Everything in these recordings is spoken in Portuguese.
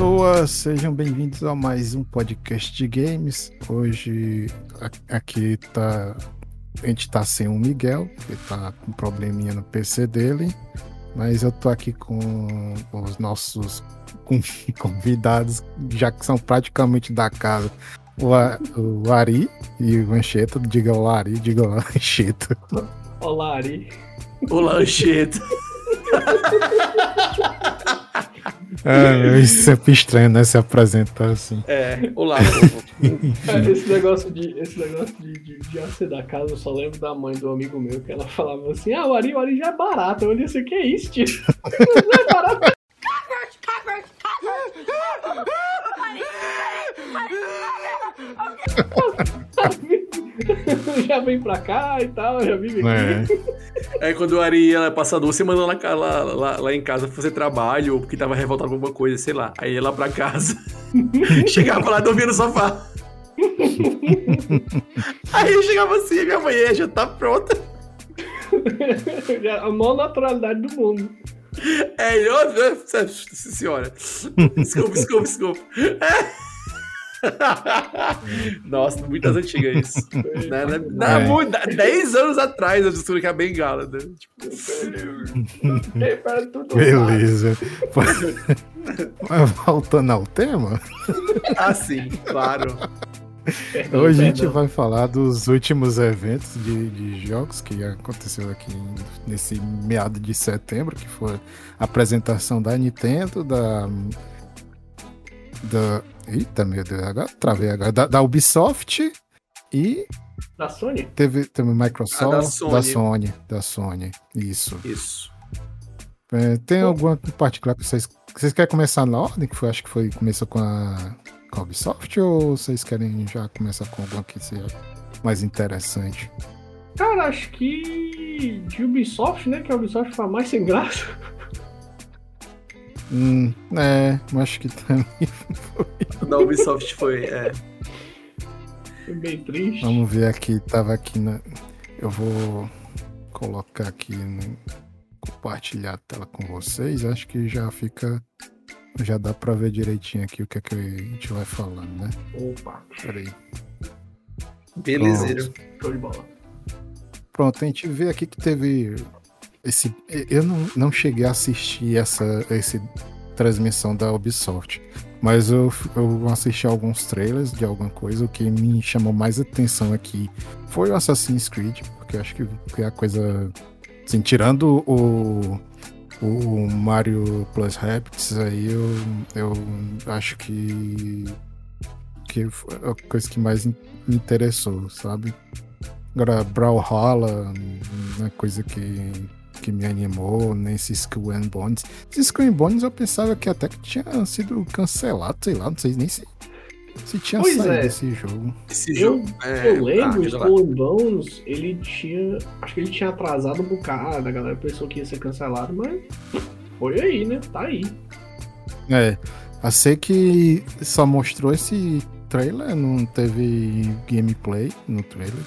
Olá pessoas, sejam bem-vindos a mais um podcast de games. Hoje aqui tá a gente tá sem o Miguel, que tá com um probleminha no PC dele, mas eu tô aqui com os nossos convidados, já que são praticamente da casa. O, o Ari e o Ancheta, diga olá Ari, diga olá Ancheta. Olá Ari. Olá Ancheta. É, isso é sempre estranho, né? Se apresentar assim. É, olá. Esse negócio de, esse negócio de, de, de ser da casa, eu só lembro da mãe do amigo meu, que ela falava assim: Ah, o Ari, o Ari já é barato. Eu olhei assim: Que é isso, tio? Não é barato. já vem pra cá e tal, já vive aqui. É. Aí quando o Ari ia passar duas semanas lá, lá, lá, lá, em casa fazer trabalho, ou porque tava revoltado com alguma coisa, sei lá. Aí ia lá pra casa, chegava lá dormia no sofá. Aí eu chegava assim, minha mãe já tá pronta. a maior naturalidade do mundo. É, eu, senhora. Desculpa, desculpa, desculpa. É. Nossa, muitas antigas isso. né, né? É. Muito, 10 anos atrás eu descobri que é a bengala, né? Tipo, Beleza. Voltando ao tema. Ah, sim, claro. Hoje a gente vai falar dos últimos eventos de, de, jogos que aconteceu aqui nesse meado de setembro, que foi a apresentação da Nintendo, da da. Eita, meu Deus, agora travei agora. Da, da Ubisoft e. Da Sony? Teve, teve Microsoft. Ah, da, Sony. da Sony. Da Sony. Isso. Isso. É, tem alguma em particular que vocês. Vocês querem começar na ordem? Que foi, acho que foi. Começou com a, com a Ubisoft ou vocês querem já começar com alguma que seja mais interessante? Cara, acho que de Ubisoft, né? Que a Ubisoft foi mais sem graça. Hum, é, acho que também foi. Da Ubisoft foi, é. Foi bem triste. Vamos ver aqui, tava aqui na. Eu vou colocar aqui no... compartilhar a tela com vocês. Acho que já fica. Já dá pra ver direitinho aqui o que, é que a gente vai falando, né? Opa. Peraí. Belezeiro. Show de bola. Pronto, a gente vê aqui que teve esse, eu não, não cheguei a assistir essa, essa transmissão da Ubisoft, mas eu, eu assisti alguns trailers de alguma coisa. O que me chamou mais atenção aqui foi o Assassin's Creed, porque acho que, é a coisa. Assim, tirando o, o Mario Plus Rabbids, aí eu, eu acho que. que foi a coisa que mais me interessou, sabe? Agora, Brawlhalla, uma coisa que que me animou nesse Skull and Bones. Esse Skull and Bones eu pensava que até que tinha sido cancelado, sei lá, não sei nem se, se tinha pois saído é. esse jogo. Esse jogo eu, é... eu lembro, ah, o Skull and Bones, ele tinha. Acho que ele tinha atrasado um bocado, a galera pensou que ia ser cancelado, mas foi aí, né? Tá aí. É. A ser que só mostrou esse trailer, não teve gameplay no trailer.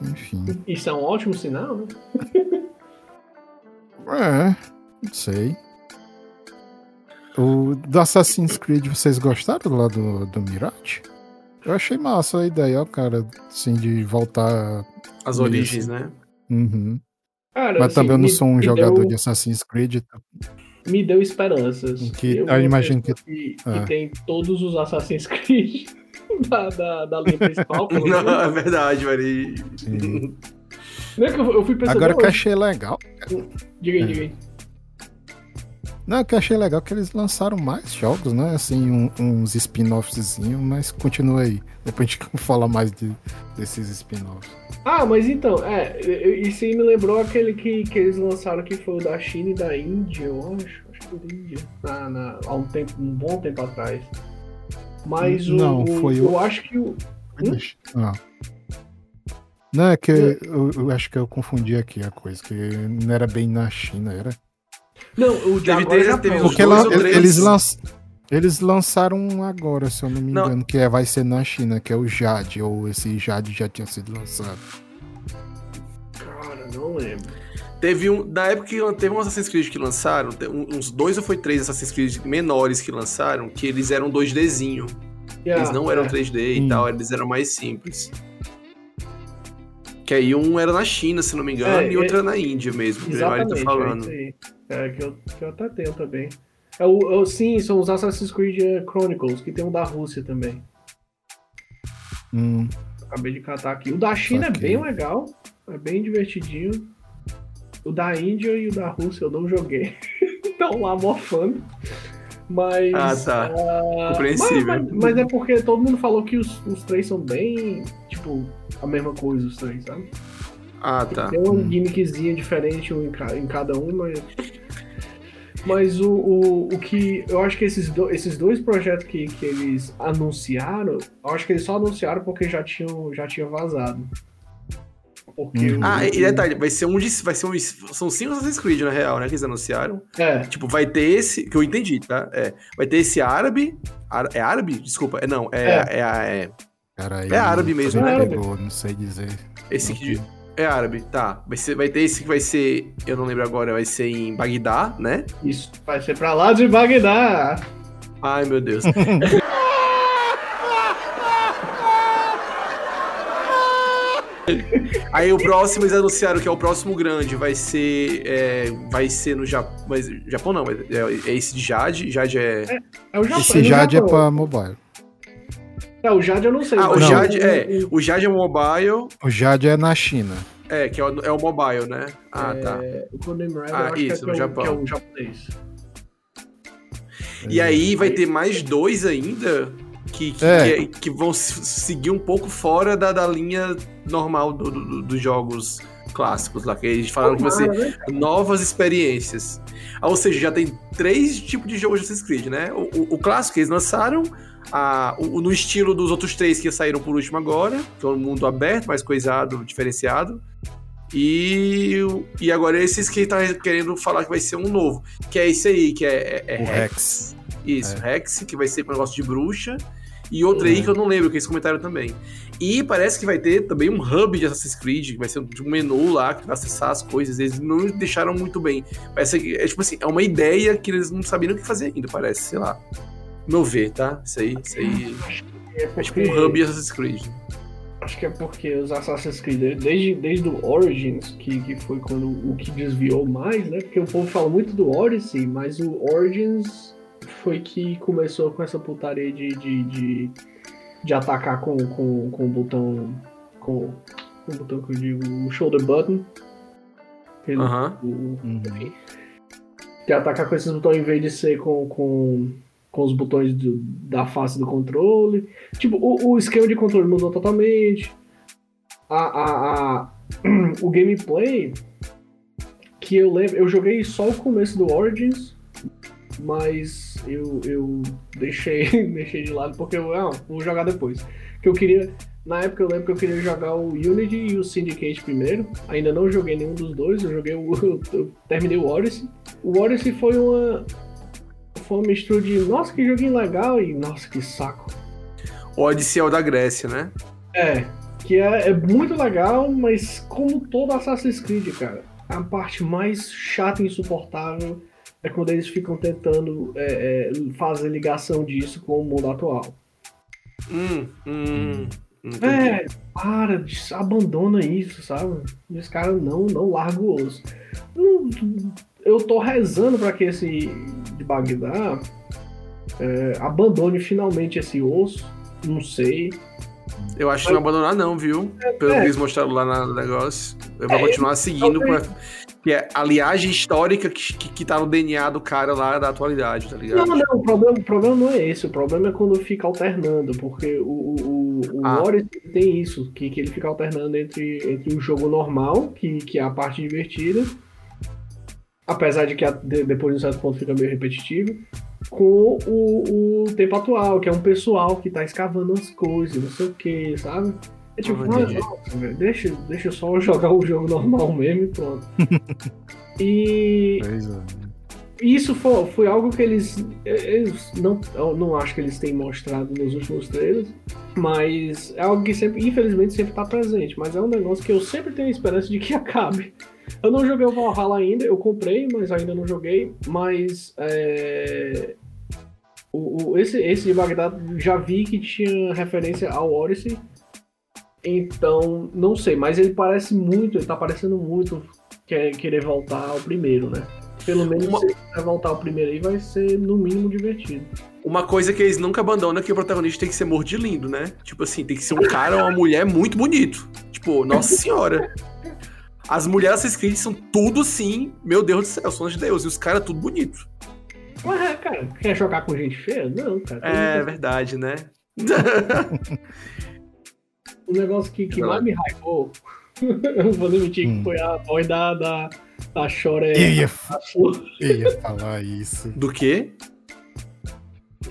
Enfim. Isso é um ótimo sinal, né? É, não sei. O do Assassin's Creed, vocês gostaram lá do, do Mirage? Eu achei massa a ideia, ó, cara, assim, de voltar. As origens, né? Uhum. Cara, Mas assim, também eu não sou um jogador deu... de Assassin's Creed. Então me deu esperanças. Que, eu, eu imagino que. Que, ah. que, tem todos os Assassin's Creed da, da, da linha principal. não, é verdade, Mari. Não é que eu, eu fui pensando. Agora que eu achei legal. Diga aí, é. diga aí. Não, que eu achei legal que eles lançaram mais jogos, né? Assim, um, uns spin-offs, mas continua aí. Depois a gente fala mais de, desses spin-offs. Ah, mas então, é, isso aí me lembrou aquele que, que eles lançaram que foi o da China e da Índia, eu acho. Acho que foi da Índia. Na, na, há um tempo, um bom tempo atrás. Mas Não, o, foi eu o... acho que o. Hum? Ah. Não, é que eu, eu, acho que eu confundi aqui a coisa, que não era bem na China, era? Não, o de agora já teve Porque lá, eles, lanç, eles lançaram agora, se eu não me engano, não. que é, vai ser na China, que é o Jade, ou esse Jade já tinha sido lançado. Cara, não lembro. Teve um. Na época que teve um Assassin's Creed que lançaram, uns dois ou foi três Assassin's Creed menores que lançaram, que eles eram 2Dzinho. Yeah, eles não eram 3D é. e hum. tal, eles eram mais simples. Que aí um era na China, se não me engano, é, e outro é... era na Índia mesmo, que o tá falando. É, é que, eu, que eu até tenho também. É o, é sim, são os Assassin's Creed Chronicles, que tem um da Rússia também. Hum. Acabei de catar aqui. O da China é bem legal, é bem divertidinho. O da Índia e o da Rússia eu não joguei. Estão lá mofando. Mas. Ah, tá. Uh, Compreensível. Mas, mas, mas, é porque todo mundo falou que os, os três são bem. Tipo, a mesma coisa, os três, sabe? Ah, tá. Tem um hum. gimmickzinho diferente um em, cada um, mas. Mas o, o, o que. Eu acho que esses, do, esses dois projetos que, que eles anunciaram, eu acho que eles só anunciaram porque já tinham, já tinha vazado. Porque hum. Ah, e detalhe, vai ser um de. Vai ser um, são cinco Assassin's Creed, na real, né? Que eles anunciaram. É. Tipo, vai ter esse. Que eu entendi, tá? É. Vai ter esse árabe. É árabe? Desculpa. É, não, é. É, é, é, Cara, é árabe mesmo, né? Pegou, não sei dizer. Esse que. É árabe, tá. Vai, ser, vai ter esse que vai ser. Eu não lembro agora, vai ser em Bagdá, né? Isso, vai ser pra lá de Bagdá. Ai, meu Deus. Aí o próximo eles anunciaram que é o próximo grande, vai ser. É, vai ser no Japão. Mas, Japão não, é, é esse de Jade. Jade é. é, é o Japão, esse Jade é pra mobile. É, o Jade eu não sei. Ah, o não. Jade é. O Jade é mobile. O Jade é na China. É, que é o, é o mobile, né? Ah, é, tá. O Codename Red, ah, isso, é, no Japão. Que é o japonês. E aí vai ter mais dois ainda que, que, é. que, que, vão seguir um pouco fora da, da linha normal do, do, dos jogos clássicos lá, que eles falaram que vai ser né? novas experiências. Ah, ou seja, já tem três tipos de jogos de Assassin's Creed, né? O, o, o clássico que eles lançaram, a, o, no estilo dos outros três que saíram por último agora, que é um mundo aberto, mais coisado, diferenciado. E, e agora esses que tá querendo falar que vai ser um novo, que é esse aí, que é, é, é Rex. Rex. Isso, é. Rex, que vai ser um negócio de bruxa. E outra uhum. aí que eu não lembro, que eles comentaram também. E parece que vai ter também um hub de Assassin's Creed, que vai ser um menu lá que vai acessar as coisas. Eles não deixaram muito bem. Parece que é tipo assim, é uma ideia que eles não sabiam o que fazer ainda, parece, sei lá. Meu ver, tá? Isso aí, isso aí. É, porque... é tipo um hub de Assassin's Creed. Acho que é porque os Assassin's Creed, desde, desde o Origins, que, que foi quando o que desviou mais, né? Porque o povo fala muito do Odyssey, mas o Origins foi que começou com essa putaria de, de, de, de atacar com, com, com o botão. Com, com o botão que eu digo, o shoulder button. Ele, uhum. o, enfim, de atacar com esses botões em vez de ser com, com, com os botões do, da face do controle. Tipo, o, o esquema de controle mudou totalmente. A, a, a, o gameplay que eu lembro, eu joguei só o começo do Origins mas eu, eu deixei, deixei de lado porque eu ah, vou jogar depois. Que eu queria. Na época eu lembro que eu queria jogar o Unity e o Syndicate primeiro. Ainda não joguei nenhum dos dois, eu joguei o. Eu terminei o Odyssey. O Odyssey foi uma. Foi uma mistura de nossa, que joguinho legal e nossa, que saco. O Odyssey é o da Grécia, né? É, que é, é muito legal, mas como todo Assassin's Creed, cara, a parte mais chata e insuportável é quando eles ficam tentando é, é, fazer ligação disso com o mundo atual. Hum, hum, é, para, abandona isso, sabe? Os caras não, não largam o osso. Eu tô rezando para que esse de Bagdá é, abandone finalmente esse osso. Não sei. Eu acho que não abandonar, não, viu? Pelo é, que eles mostraram lá no negócio. Eu vou é, continuar seguindo. Talvez, que é a liagem histórica que, que, que tá no DNA do cara lá da atualidade, tá ligado? Não, não, o problema, o problema não é esse. O problema é quando fica alternando, porque o, o, o ah. tem isso, que, que ele fica alternando entre, entre o jogo normal, que, que é a parte divertida, apesar de que a, de, depois de um certo ponto fica meio repetitivo, com o, o tempo atual, que é um pessoal que tá escavando as coisas, não sei o que, sabe? É tipo, ah, deixa, deixa eu só jogar o jogo normal mesmo e pronto. e. isso foi, foi algo que eles, eles não, eu não acho que eles têm mostrado nos últimos trailers, mas é algo que sempre, infelizmente, sempre está presente. Mas é um negócio que eu sempre tenho a esperança de que acabe. Eu não joguei o Valhalla ainda, eu comprei, mas ainda não joguei. Mas é, o, o, esse, esse de Bagdad já vi que tinha referência ao Odyssey. Então, não sei, mas ele parece muito, ele tá parecendo muito quer, querer voltar ao primeiro, né? Pelo menos uma... se ele voltar ao primeiro aí, vai ser no mínimo divertido. Uma coisa que eles nunca abandonam é que o protagonista tem que ser morto de lindo, né? Tipo assim, tem que ser um cara ou uma mulher muito bonito. Tipo, nossa senhora. As mulheres Assassin's Creed são tudo sim, meu Deus do céu, são de Deus. E os caras tudo bonito. Ué, cara, quer jogar com gente feia? Não, cara. É verdade, né? o negócio que, que mais me hypou, eu não vou admitir hum. que foi a voz da, da, da Chore. Eu ia, eu ia falar isso. Do quê?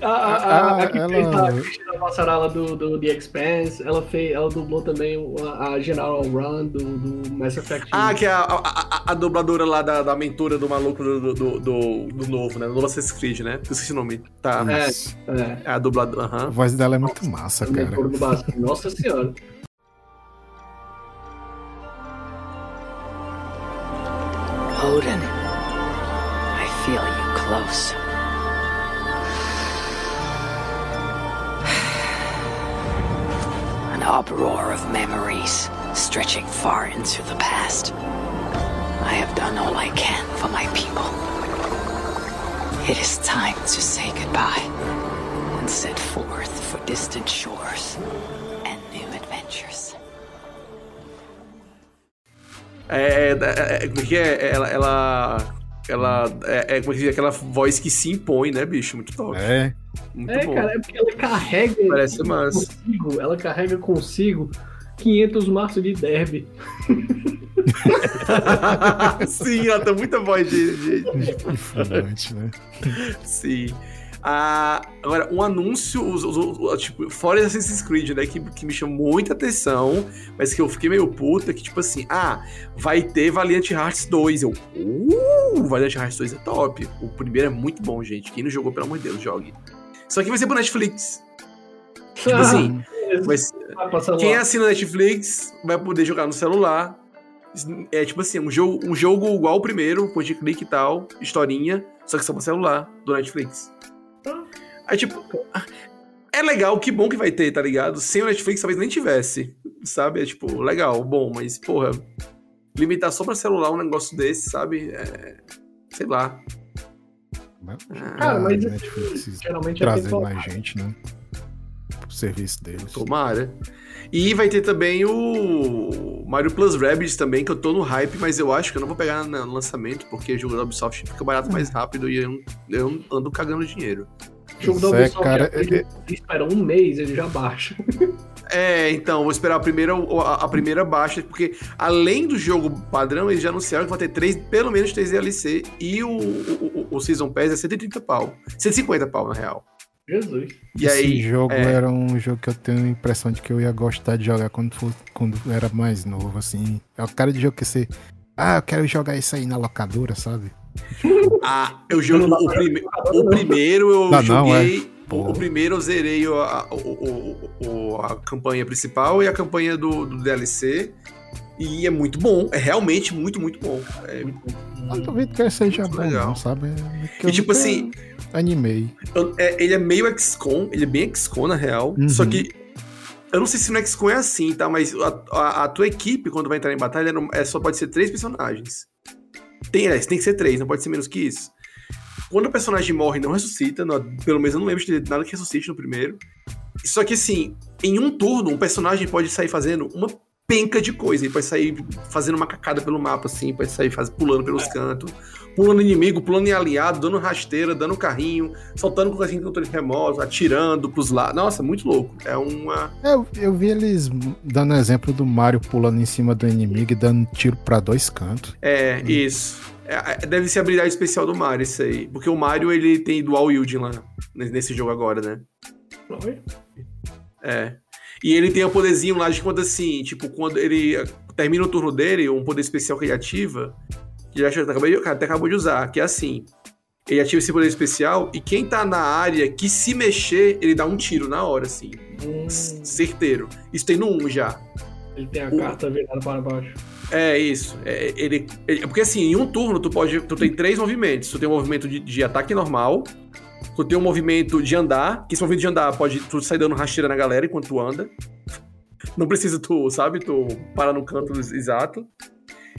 A, a, a, a que ela... fez a Cristina Passarala do, do The Expanse, ela, fez, ela dublou também a, a General Run do, do Mass Effect. Ah, que é a, a, a, dubladora lá da, da mentora do maluco do, do, do, do novo, né? Do novo Assassin's Creed, né? Esqueci o nome. Tá. É, é. é a dubladora. Uhum. A voz dela é muito massa, cara. Nossa senhora. Stretching far into the past. I have done all I can for my people. It is time to say goodbye and set forth for distant shores and new adventures. É, é, é, porque ela, ela, ela é, é como é que diz, aquela voz que se impõe, né, bicho? Muito top. É. Muito é, bom. cara, é porque ela carrega Parece massa. consigo, ela carrega consigo 500 maços de derby. Sim, ela tem muita voz de. de... Influente, né? Sim. Ah, agora, um anúncio, os, os, os, tipo, fora Assassin's Creed, né, que, que me chamou muita atenção, mas que eu fiquei meio puta, que tipo assim, ah, vai ter Valiant Hearts 2. Eu, uh, Valiant Hearts 2 é top. O primeiro é muito bom, gente. Quem não jogou, pelo amor de Deus, jogue. Só que vai ser pro Netflix. Tipo ah, assim, mas, quem assina Netflix vai poder jogar no celular. É tipo assim, um jogo, um jogo igual o primeiro, point clique e tal, historinha, só que só pro celular do Netflix. Aí, tipo, é legal, que bom que vai ter, tá ligado? Sem o Netflix talvez nem tivesse, sabe? É tipo, legal, bom, mas, porra, limitar só pra celular um negócio desse, sabe? É, sei lá. Cara, ah, mas Netflix geralmente é trazer mais gente, né? Pro serviço deles. Tomara. E vai ter também o Mario Plus Rabbids também, que eu tô no hype, mas eu acho que eu não vou pegar no lançamento, porque o jogo da Ubisoft fica barato mais rápido e eu, eu ando cagando dinheiro. O jogo da é, Ubisoft, cara, ele, ele espera um mês, ele já baixa. É, então, vou esperar a primeira, a, a, primeira baixa, porque além do jogo padrão, eles já anunciaram que vai ter três, pelo menos três DLC e o, o, o, o Season Pass é 130 pau. 150 pau, na real. Jesus. E Esse aí, jogo é... era um jogo que eu tenho a impressão de que eu ia gostar de jogar quando, for, quando era mais novo, assim. É o cara de jogo que você. Ah, eu quero jogar isso aí na locadora, sabe? Ah, eu jogo o, prime... o primeiro eu não, joguei. Não, é. O, primeiro eu zerei a, a, a, campanha principal e a campanha do, do, DLC. E é muito bom. É realmente muito, muito bom. É eu duvido que seja bom, legal. Não, sabe? É e tipo assim. Animei. É, ele é meio XCOM, ele é bem XCOM na real. Uhum. Só que. Eu não sei se no XCOM é assim, tá? Mas a, a, tua equipe, quando vai entrar em batalha, é, só pode ser três personagens. Tem, é, tem que ser três, não pode ser menos que isso. Quando o personagem morre não ressuscita, não, pelo menos eu não lembro de nada que ressuscite no primeiro. Só que assim, em um turno, um personagem pode sair fazendo uma penca de coisa. Ele pode sair fazendo uma cacada pelo mapa, assim, pode sair faz, pulando pelos é. cantos, pulando inimigo, pulando em aliado, dando rasteira, dando carrinho, soltando com assim controle remoto, atirando pros lados. Nossa, muito louco. É uma. Eu, eu vi eles dando exemplo do Mario pulando em cima do inimigo e dando tiro para dois cantos. É, hum. isso. É, é, deve ser a habilidade especial do Mario, isso aí. Porque o Mario, ele tem dual wielding lá, nesse jogo agora, né? Oi? É. E ele tem um poderzinho lá de quando assim, tipo, quando ele termina o turno dele, um poder especial que ele ativa, que já até acabou de usar, que é assim. ele ativa esse poder especial e quem tá na área que se mexer, ele dá um tiro na hora, assim. Hum. Certeiro. Isso tem no 1 já. Ele tem a o... carta virada para baixo. É, isso. É, ele, ele, porque assim, em um turno tu pode. Tu tem três movimentos. Tu tem um movimento de, de ataque normal. Tu tem um movimento de andar. Que esse movimento de andar pode tu sair dando rasteira na galera enquanto tu anda. Não precisa tu, sabe, tu parar no canto exato.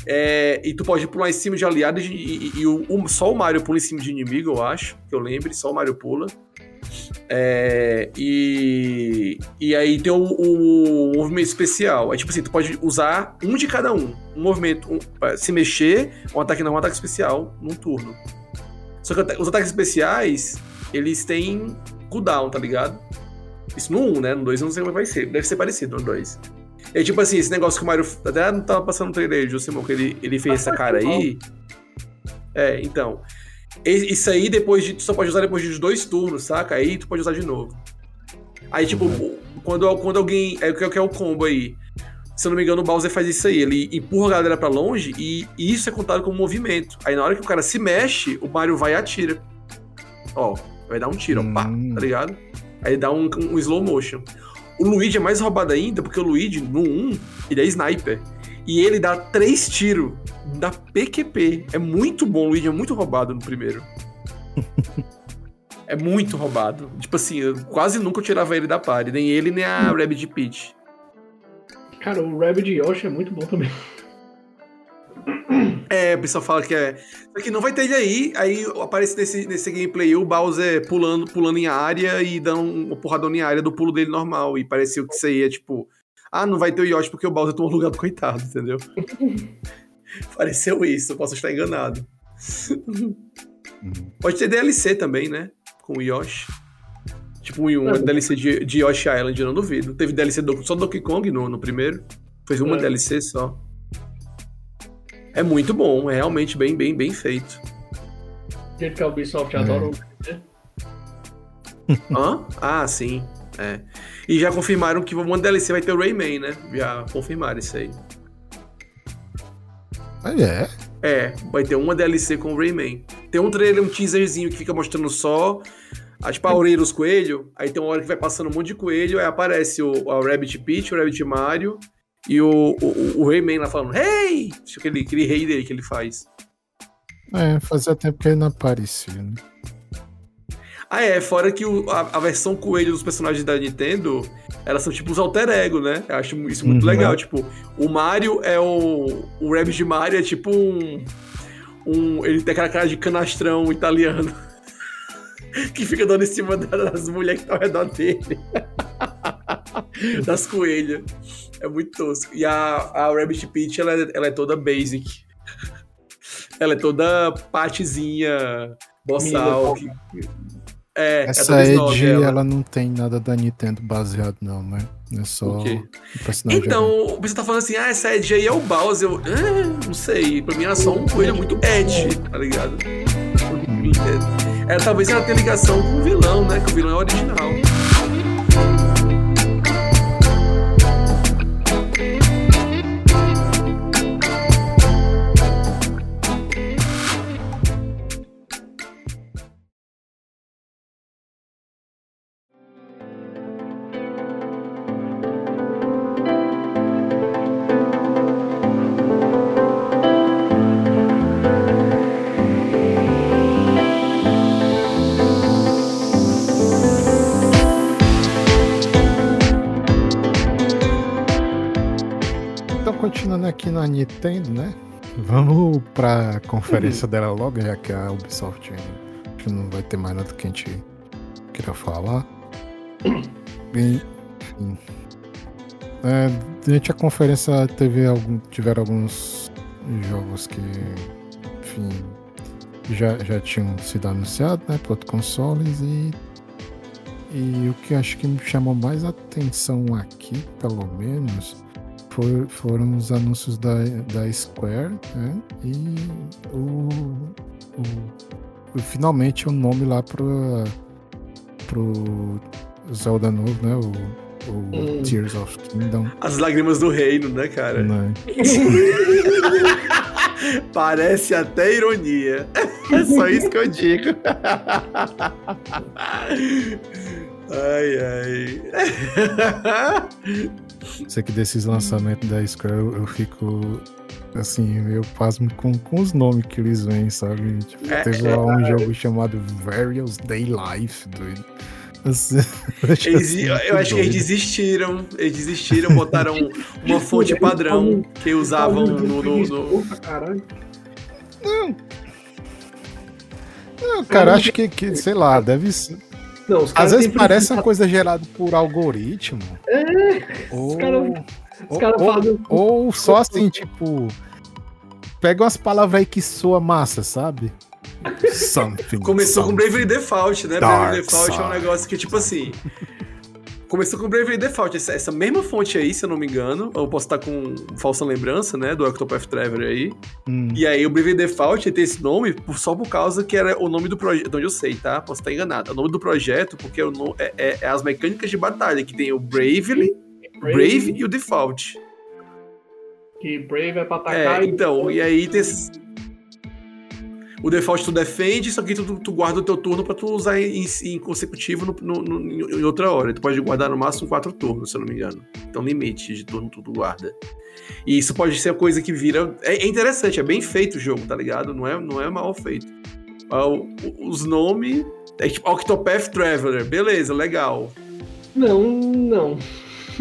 É, e tu pode pular em cima de aliados e, e, e o, o, só o Mario pula em cima de inimigo, eu acho. Que eu lembre, só o Mario pula. É, e, e aí tem o, o, movimento especial. É tipo assim, tu pode usar um de cada um. Um movimento, um, se mexer, um ataque não, um ataque especial num turno. Só que os ataques especiais, eles têm cooldown, tá ligado? Isso no 1, né? No 2 eu não sei como vai ser. Deve ser parecido no 2. É tipo assim, esse negócio que o Mario. Até não tava passando no trailer de Josimon, que ele, ele fez essa cara aí. É, então. Isso aí depois de. Tu só pode usar depois de dois turnos, saca? Aí tu pode usar de novo. Aí, tipo, uhum. quando, quando alguém. É o que é o combo aí. Se eu não me engano, o Bowser faz isso aí. Ele empurra a galera pra longe e isso é contado como movimento. Aí na hora que o cara se mexe, o Mario vai e atira. Ó, vai dar um tiro, ó, pá, hum. tá ligado? Aí dá um, um slow motion. O Luigi é mais roubado ainda, porque o Luigi, no 1, ele é sniper. E ele dá três tiros da PQP. É muito bom, o Luigi é muito roubado no primeiro. é muito roubado. Tipo assim, eu quase nunca tirava ele da party. Nem ele, nem a Rabbit Peach. Cara, o Rabbit Yoshi é muito bom também. É, o pessoal fala que é. Só que não vai ter ele aí, aí aparece nesse, nesse gameplay o Bowser pulando, pulando em área e dando uma porradona em área do pulo dele normal. E pareceu que isso aí é tipo. Ah, não vai ter o Yoshi porque o Bowser tomou lugar do coitado, entendeu? Pareceu isso, eu posso estar enganado. Uhum. Pode ter DLC também, né? Com o Yoshi. Tipo, um é. DLC de, de Yoshi Island, eu não duvido. Teve DLC do, só do Donkey Kong no, no primeiro. Fez uma é. DLC só. É muito bom, é realmente bem, bem, bem feito. Jeito que a Ubisoft é. adora o Hã? Ah, sim. É. E já confirmaram que uma DLC vai ter o Rayman, né? Já confirmaram isso aí. Ah, é? É, vai ter uma DLC com o Rayman. Tem um trailer, um teaserzinho que fica mostrando só a, a orelha dos coelhos. Aí tem uma hora que vai passando um monte de coelho, aí aparece o, o Rabbit Peach, o Rabbit Mario e o, o, o Rayman lá falando, hey! Aquele, aquele rei dele que ele faz. É, fazia tempo que ele não aparecia, né? Ah, é, fora que o, a, a, versão coelho dos personagens da Nintendo, elas são tipo os alter ego, né? Eu acho isso muito uhum. legal. Tipo, o Mario é o. O Rabbit de Mario é tipo um. um ele tem aquela cara de canastrão italiano. que fica dando em cima das mulheres que estão ao redor dele. das coelhas. É muito tosco. E a, a Rabbit Peach, ela, é, ela é toda basic. ela é toda patizinha, boçal. Que, é, Essa é Edge, ela. ela não tem nada da Nintendo baseado, não, né? É só o personagem. Então, você tá falando assim, ah, essa Edge aí é o Bowser. Eu, ah, não sei. Pra mim era só um coelho muito Edge, tá ligado? Hum. É, talvez ela tenha ligação com o vilão, né? Que o vilão é original. Aqui na Nintendo, né? Vamos pra conferência uhum. dela logo, já que a Ubisoft acho que não vai ter mais nada que a gente queira falar. Bem, enfim. É, durante a conferência teve algum, tiveram alguns jogos que, enfim, já, já tinham sido anunciados, né, para outros consoles e e o que acho que me chamou mais atenção aqui, pelo menos, for, foram os anúncios da, da Square, né? E o, o, finalmente o nome lá pro, pro Zelda novo, né? O, o hum. Tears of Kingdom. As lágrimas do reino, né, cara? Né? Parece até ironia. É só isso que eu digo. Ai, ai. Sei que desses lançamentos da Square eu, eu fico assim, eu pasmo com, com os nomes que eles vêm, sabe? Tipo, é, teve lá é, um é, jogo chamado Various Day Life, doido. Assim, eles, eu, eu acho que eles desistiram. Eles desistiram, botaram uma fonte padrão que usavam no. no, no... Não. Não, cara, acho que, que, sei lá, deve ser. Não, Às vezes parece uma coisa gerada por algoritmo. É. Ou, os caras cara fazem. Ou só assim, tipo. Pega umas palavras aí que soa massa, sabe? Something. Começou something. com Bravely Default, né? Dark Bravely Default side. é um negócio que, tipo assim. Começou com Bravely Default, essa, essa, mesma fonte aí, se eu não me engano. Eu posso estar com falsa lembrança, né? Do Octopath Traveler aí. Hum. E aí o Bravely Default tem esse nome só por causa que era o nome do projeto. Onde eu sei, tá? Posso estar enganado. É o nome do projeto, porque é, é, é, é as mecânicas de batalha, que tem o Bravely, Brave, Brave e o Default. Que Brave é pra atacar. É, então, e aí tem. O default tu defende, só que tu, tu guarda o teu turno pra tu usar em, em consecutivo no, no, no, em outra hora. Tu pode guardar no máximo quatro turnos, se eu não me engano. Então, limite de turno tu, guarda. E isso pode ser a coisa que vira. É, é, interessante, é bem feito o jogo, tá ligado? Não é, não é mal feito. Ah, os nomes. É tipo Octopath Traveler, beleza, legal. Não, não.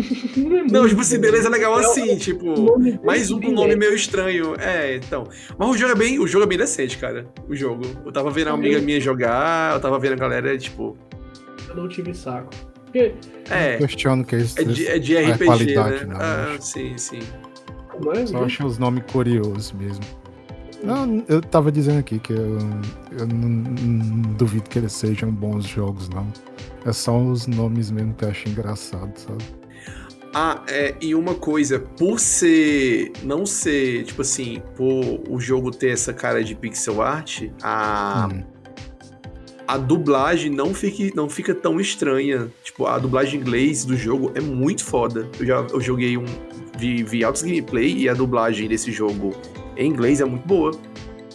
Não, tipo assim, beleza legal assim, tipo, mais um com nome meio estranho. É, então. Mas o jogo é bem, o jogo é bem decente, cara. O jogo. Eu tava vendo a amiga minha jogar, eu tava vendo a galera, tipo. Eu não tive saco. Porque... É. questiono que isso é de, é de RPG, qualidade, né? Não, ah, sim, sim. Mas, Só acho os nomes curiosos mesmo. Não, eu tava dizendo aqui que eu, eu não, não, duvido que eles sejam bons jogos, não. É só os nomes mesmo que eu acho engraçado, sabe? Ah, é, e uma coisa, por ser. Não ser, tipo assim, por o jogo ter essa cara de pixel art, a. Hum. A dublagem não fica, não fica tão estranha. Tipo, a dublagem em inglês do jogo é muito foda. Eu já eu joguei um. Vi, vi altos gameplay e a dublagem desse jogo em inglês é muito boa.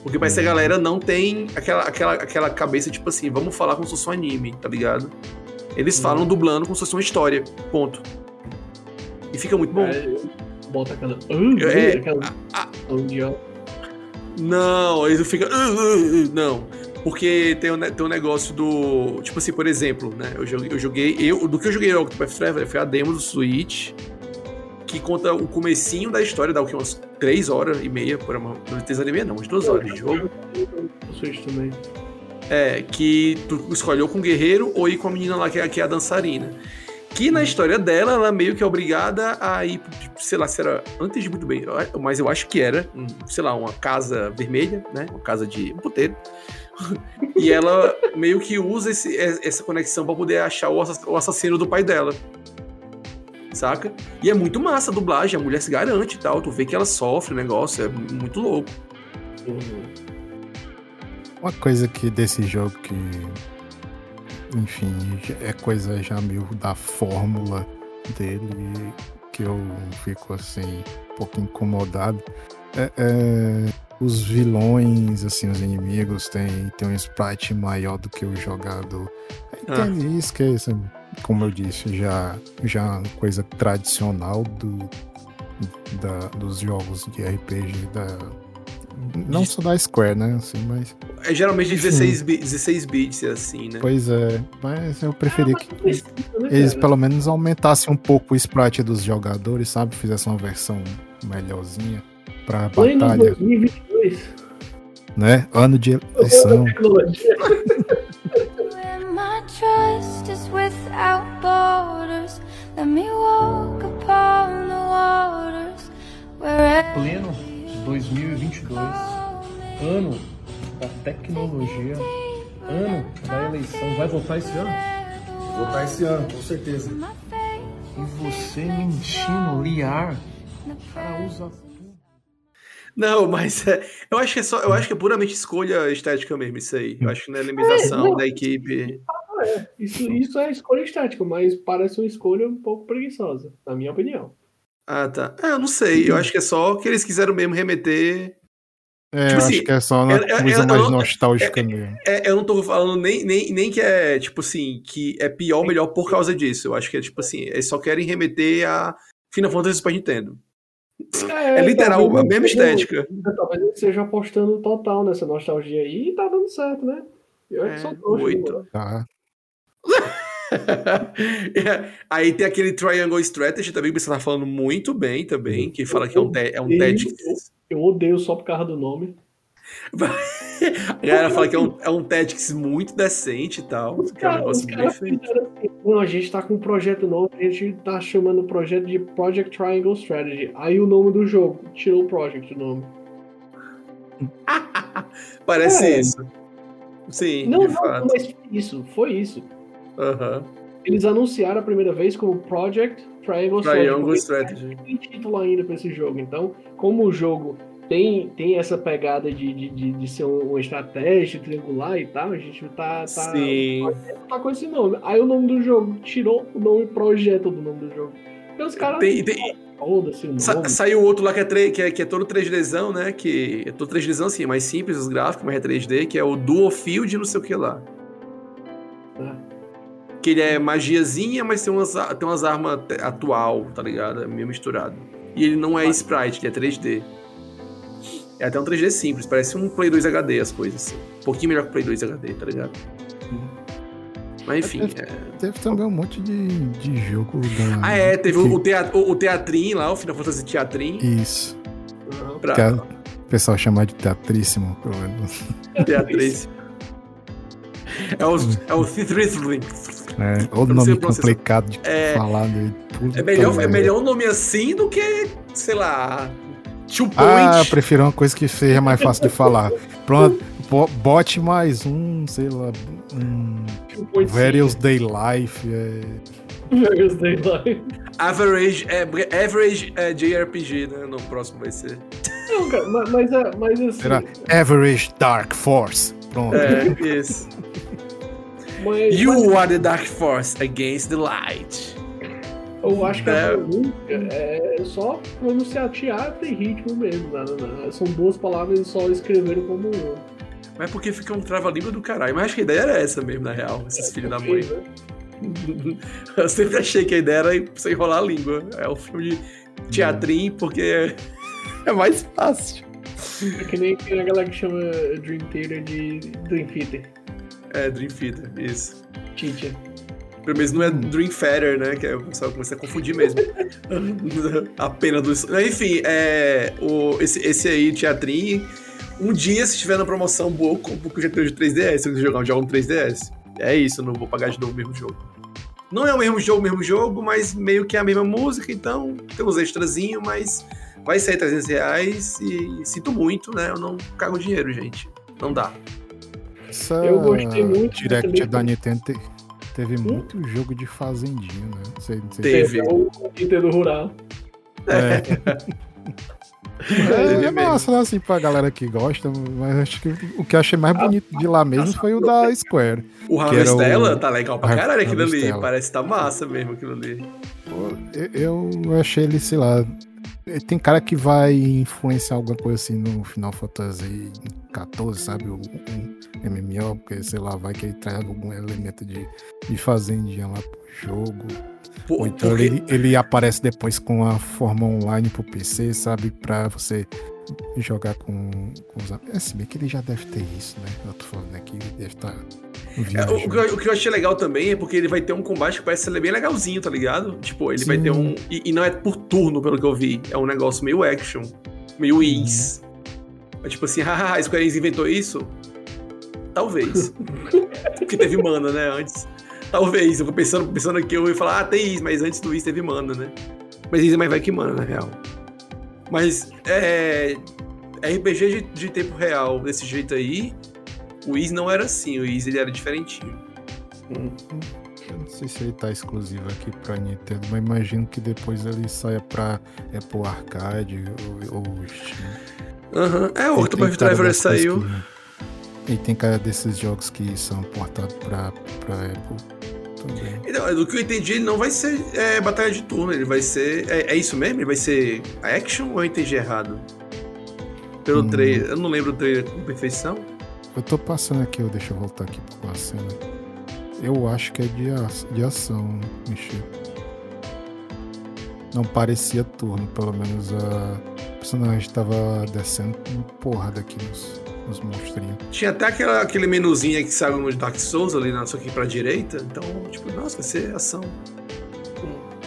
Porque parece que a hum. galera não tem aquela, aquela, aquela cabeça, tipo assim, vamos falar como se fosse um anime, tá ligado? Eles falam hum. dublando como se fosse uma história. Ponto. E fica muito bom. É, bota aquela. É, aquela a, não, fica. Uh, uh, uh, não. Porque tem um, tem um negócio do. Tipo assim, por exemplo, né? Eu joguei. Eu, joguei, eu do que eu joguei no Octopath Traveler foi a demo do Switch. Que conta o comecinho da história, dá o que? Umas 3 horas e meia, por uma. Não tem meia, não, umas 2 horas de jogo. Switch também. É, que tu escolheu com o guerreiro ou ir com a menina lá que é, que é a dançarina. Que na história dela, ela meio que é obrigada a ir, sei lá, se era antes de muito bem, mas eu acho que era, sei lá, uma casa vermelha, né? Uma casa de um puteiro. e ela meio que usa esse, essa conexão para poder achar o assassino do pai dela. Saca? E é muito massa a dublagem, a mulher se garante e tal. Tu vê que ela sofre o negócio, é muito louco. Uma coisa que desse jogo que enfim, é coisa já meio da fórmula dele que eu fico assim, um pouco incomodado. É, é, os vilões, assim, os inimigos têm, têm um sprite maior do que o jogador. Ah. Tem isso que é isso, como eu disse, já, já coisa tradicional do, da, dos jogos de RPG da, não só da Square, né? Assim, mas. É geralmente 16, 16 bits, assim, né? Pois é, mas eu preferi ah, que né, eles pelo menos aumentassem um pouco o sprite dos jogadores, sabe? Fizessem uma versão melhorzinha pra Foi batalha. 2022. Né? Ano de eleição. Pleno 2022, ano da tecnologia, ano da eleição. Vai votar esse ano? Vou votar esse ano, com certeza. E você mentindo, liar, o cara usa não, mas é, eu acho que é só, eu acho que é puramente escolha estética mesmo isso aí. Eu acho que não é limitação é, da equipe. É, isso, isso é escolha estética, mas parece uma escolha um pouco preguiçosa, na minha opinião. Ah, tá. É, eu não sei. Eu acho que é só que eles quiseram mesmo remeter É, tipo assim, acho que é só uma é, coisa mais nostálgica mesmo. É, eu não tô falando nem, nem, nem que é, tipo assim, que é pior ou melhor por causa disso. Eu acho que é, tipo assim, eles só querem remeter a Final Fantasy Super Nintendo. É, é literal, a mesma estética. Talvez eles estejam apostando total nessa nostalgia aí e tá dando certo, né? Eu é, sou muito. Tá. aí tem aquele Triangle Strategy também, que você tá falando muito bem também, que fala que é um, é um Tactics. Eu odeio só por causa do nome. a galera fala que é um, é um Tactics muito decente e tal. que é um. Assim, não, a gente tá com um projeto novo, a gente tá chamando o projeto de Project Triangle Strategy. Aí o nome do jogo, tirou o Project o nome. Parece é. isso. Sim, não, não, fato. mas foi isso, foi isso. Uhum. Eles anunciaram a primeira vez como Project Triangle, Triangle Strategy. Não tem título ainda para esse jogo. Então, como o jogo tem, tem essa pegada de, de, de, ser uma estratégia triangular e tal, a gente tá, tá, Sim. tá com esse nome. Aí o nome do jogo tirou o nome projeto do nome do jogo. Porque os caras. Tem, tem... Sa saiu outro lá que é, 3, que é, que é todo 3Dzão, né? Que é todo 3Dzão, assim, mais simples os gráficos, mas é 3D, que é o Dual Field não sei o que lá. Que ele é magiazinha, mas tem umas, tem umas armas atual, tá ligado? É meio misturado. E ele não é sprite, ele é 3D. É até um 3D simples, parece um Play 2 HD as coisas. Assim. Um pouquinho melhor que o Play 2 HD, tá ligado? Mas enfim. Teve, é... teve, também um monte de, de jogo da. Ah, é, teve que... o, teatro, o, Teatrinho lá, o Final Fantasy Teatrinho. Isso. Uhum, pra... o pessoal chama de Teatríssimo, pelo menos. Teatríssimo. é o, é o Citrisling. É, o nome complicado de é, falar. Né? É melhor, é melhor um nome assim do que, sei lá, Two point. Ah, eu prefiro uma coisa que seja mais fácil de falar. Pronto, bote mais um, sei lá, um Various Day Life. É... Various Day Life. Average, é, average é, JRPG, né? No próximo vai ser. Não, cara, mas, mas, é, mas assim. Será Average Dark Force. Pronto. É, isso. Mas, you mas... are the Dark Force against the light. Eu acho que é. a pronúncia é só pronunciar teatro e ritmo mesmo. Né? São duas palavras e só escreveram como um. Mas porque fica um trava-língua do caralho. Mas acho que a ideia era essa mesmo, na real, esses é, filhos da mãe. Né? Eu sempre achei que a ideia era você enrolar a língua. É o filme de teatrinho, porque é mais fácil. É que nem a galera que chama Dream Theater de Dream Theater. É, Dream Theater, isso. Teacher. Pelo menos não é Dream Fatter, né? Que é, o pessoal começa a confundir mesmo. a pena do. Enfim, é, o, esse, esse aí, teatrinho. Um dia, se estiver na promoção boa, eu compro o GT de 3DS. Se eu jogar um jogo no 3DS. É isso, eu não vou pagar de novo o mesmo jogo. Não é o mesmo jogo, o mesmo jogo, mas meio que é a mesma música, então tem uns extrazinhos, mas vai sair 300 reais e sinto muito, né? Eu não cago dinheiro, gente. Não dá. Essa eu gostei muito. Direct da Nintendo Teve hum? muito jogo de fazendinha, né? Não sei, não sei Teve. O Nintendo Rural. É. É, é massa, né, assim, pra galera que gosta, mas acho que o que eu achei mais bonito de lá mesmo foi o da Square. O Harvestella o... tá legal pra caralho aquilo ali. Parece que tá massa mesmo aquilo ali. Eu achei ele, sei lá. Tem cara que vai influenciar alguma coisa assim no Final Fantasy 14, sabe? Um, um MMO, porque sei lá, vai que ele traz algum elemento de, de fazendinha lá pro jogo. Por, Ou então porque... ele, ele aparece depois com a forma online pro PC, sabe? Pra você jogar com, com os amigos. É, se bem que ele já deve ter isso, né? Eu tô falando aqui, ele deve estar. Tá é, o, que eu, o, que eu, achei legal também é porque ele vai ter um combate que parece ser bem legalzinho, tá ligado? Tipo, ele Sim. vai ter um. E, e, não é por turno, pelo que eu vi. É um negócio meio action, meio ease. É tipo assim, haha, Square Enix inventou isso? Talvez. Porque teve mana, né, antes. Talvez. Eu pensando, pensando aqui, eu ia falar, ah, tem isso, mas antes do isso teve mana, né? Mas isso é mais vai que mana, na real. Mas, é... RPG de, de tempo real, desse jeito aí, o Is não era assim, o Is ele era diferentinho. Eu não sei se ele tá exclusivo aqui pra Nintendo, mas imagino que depois ele saia pra Apple Arcade ou, ou Steam. Aham. Uhum. É, o Octopath Traveler saiu. Que... E tem cara desses jogos que são portados pra, pra Apple Então, do que eu entendi, ele não vai ser é, batalha de turno, ele vai ser. É, é, isso mesmo? Ele vai ser action ou eu entendi errado? Pelo hum. trailer. Eu não lembro o trailer com perfeição. Eu tô passando aqui, deixa eu voltar aqui com a cena. Eu acho que é de, de ação, Michel. Não parecia turno, pelo menos a personagem tava descendo com porrada aqui nos, monstrinhos. Tinha até aquela, aquele menuzinho que saiu no Dark Souls ali, na só aqui pra direita. Então, tipo, nossa, vai ser ação.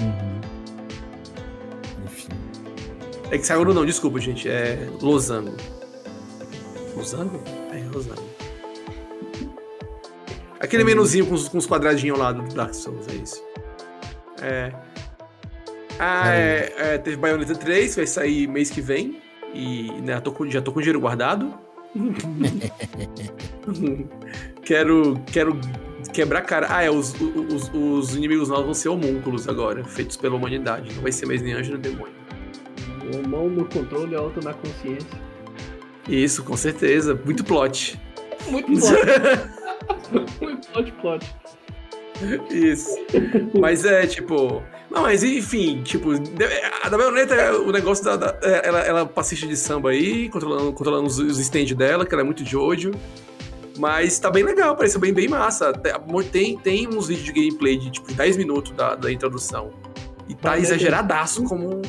Uhum. Enfim. É que saiu não, desculpa, gente. É Losango. Losango? É, Losango. Aquele menuzinho com os, com os quadradinhos lá do Dark Souls, é isso. É. Ah. É, é, teve Bayonetta 3, vai sair mês que vem. E né, tô com, já tô com dinheiro guardado. quero, quero quebrar cara. Ah, é, os, os, os, inimigos novos vão ser homúnculos agora, feitos pela humanidade. Não vai ser mais nem anjo nem demônio. Uma mão no controle e a outra na consciência. Isso, com certeza. Muito plot. Muito plot. Muito plot, plot. Isso. Mas é, tipo. Não, mas enfim, tipo, a da Bayonetta, o negócio da. da ela, ela passista de samba aí, controlando, controlando os, os stands dela, que ela é muito Jojo. Mas tá bem legal, parece bem, bem massa. Tem, tem uns vídeos de gameplay de tipo 10 minutos da, da introdução. E tá Bayonetta exageradaço como.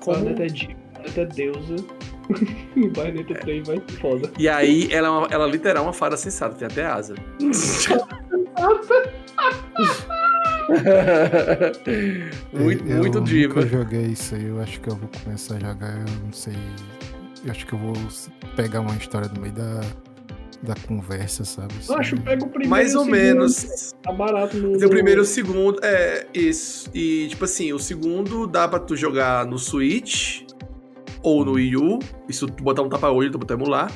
como... É, Bayonetta é deusa. Bayonetta 3 vai foda. E aí, ela, é ela literal é uma fada sensata, tem até asa. muito, eu muito diva. Eu joguei isso aí, eu acho que eu vou começar a jogar, eu não sei. Eu acho que eu vou pegar uma história no meio da, da conversa, sabe? Eu acho que pego o primeiro. Mais ou menos. Tá barato no. o primeiro e o segundo. É, isso. E, tipo assim, o segundo dá pra tu jogar no Switch ou no Wii U. Isso tu botar um tapa-olho, tu botar emular.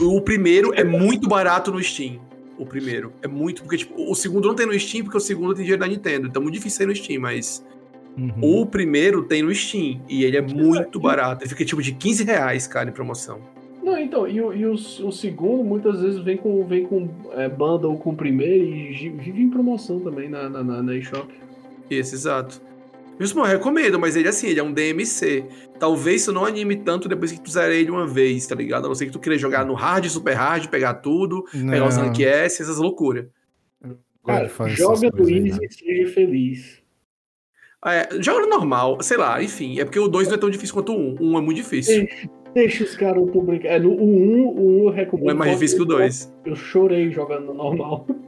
O primeiro é muito barato no Steam o primeiro. É muito, porque tipo, o segundo não tem no Steam, porque o segundo tem dinheiro da Nintendo. Então é muito difícil sair no Steam, mas. Uhum. O primeiro tem no Steam e ele é muito barato. Ele fica tipo de 15 reais, cara, em promoção. Não, então, e, o, e o, o segundo muitas vezes vem com, vem com é, bundle com o primeiro e vive em promoção também na, na, na, na eShop. Isso, exato. Mesmo eu recomendo, mas ele assim, ele é um DMC. Talvez isso não anime tanto depois que tu zerar ele uma vez, tá ligado? A não ser que tu queira jogar no hard, super hard, pegar tudo, não. pegar os rank S, essas loucuras. Cara, joga no Easy e seja feliz. É, joga no normal, sei lá, enfim. É porque o 2 não é tão difícil quanto o 1. Um. O 1 um é muito difícil. Deixa, deixa os caras publicar. É, no, o 1, um, o 1 eu recomendo. O 1 é mais difícil que o 2. Eu chorei jogando no normal.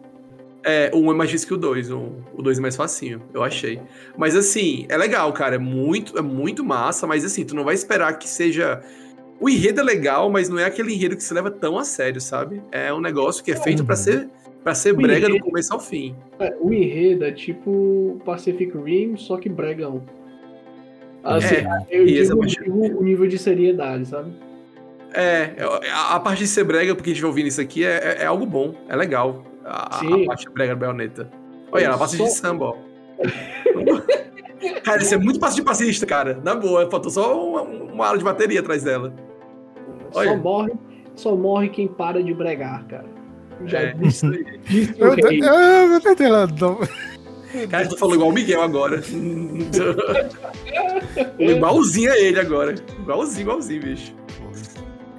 É, o 1 é mais difícil que o 2. O 2 é mais facinho, eu achei. Mas assim, é legal, cara. É muito, é muito massa, mas assim, tu não vai esperar que seja. O enredo é legal, mas não é aquele enredo que se leva tão a sério, sabe? É um negócio que é feito para ser para ser o brega enredo, do começo ao fim. É, o enredo é tipo Pacific Rim, só que bregão. Assim, é, eu digo, digo o nível de seriedade, sabe? É, a parte de ser brega, porque a gente vai ouvindo isso aqui, é, é, é algo bom, é legal a, a parte brega da baioneta. Olha, ela passa só... de samba, ó. cara, isso é muito fácil de passista, cara. Na boa, faltou só uma, uma ala de bateria atrás dela. Olha. Só morre, só morre quem para de bregar, cara. Já é, disse, disse eu, eu, eu tentei lá. Cara, tu falou igual o Miguel agora. igualzinho a ele agora. Igualzinho, igualzinho, bicho.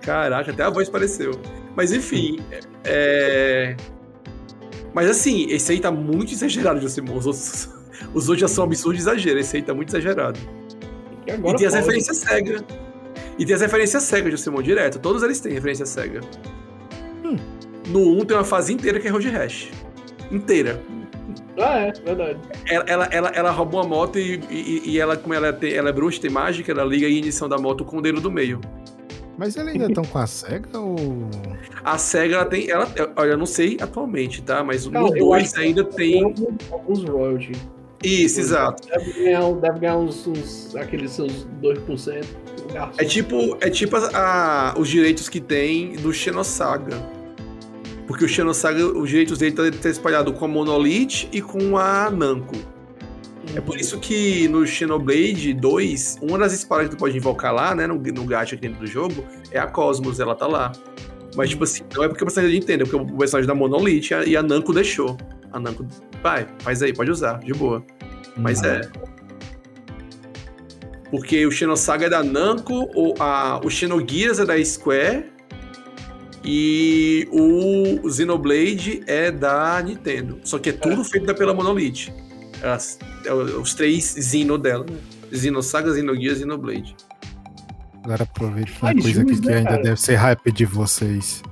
Caraca, até a voz pareceu. Mas enfim, é... Mas assim, esse aí tá muito exagerado, Josimon. Os outros, os outros já são absurdo de exagero. Esse aí tá muito exagerado. E, e tem as referências cega. E tem as referências cegas, Josimon, direto. Todos eles têm referência cega. Hum. No 1 tem uma fase inteira que é road rash. Inteira. Ah, é, verdade. Ela, ela, ela, ela rouba uma moto e, e, e ela, como ela, é, ela é bruxa, tem mágica, ela liga a ignição da moto com o dedo do meio. Mas eles ainda estão com a SEGA ou. A SEGA ela tem. Ela, olha, eu não sei atualmente, tá? Mas Cara, no 2 ainda tem. Alguns royalties. Isso, exato. Deve ganhar, deve ganhar uns, uns, aqueles seus 2%. É tipo, é tipo a, a, os direitos que tem do Xenosaga. Porque o Xenosaga, os direitos dele estão tá espalhados com a Monolith e com a Namco. É por isso que no Xenoblade 2, uma das espadas que tu pode invocar lá, né, no, no gacha aqui dentro do jogo, é a Cosmos, ela tá lá. Mas, tipo assim, não é porque o personagem entende, é porque o personagem da Monolith e a Namco deixou. A Namco, vai, faz aí, pode usar, de boa. Mas é. Porque o Xenosaga é da Namco, o, a, o Xenogears é da Square e o Xenoblade é da Nintendo. Só que é tudo feito pela Monolith. As, é os três Xeno dela, né? Xenosaga, Xenogears e Xenoblade. Agora aproveita uma Ai, coisa aqui que ainda deve ser hype de vocês.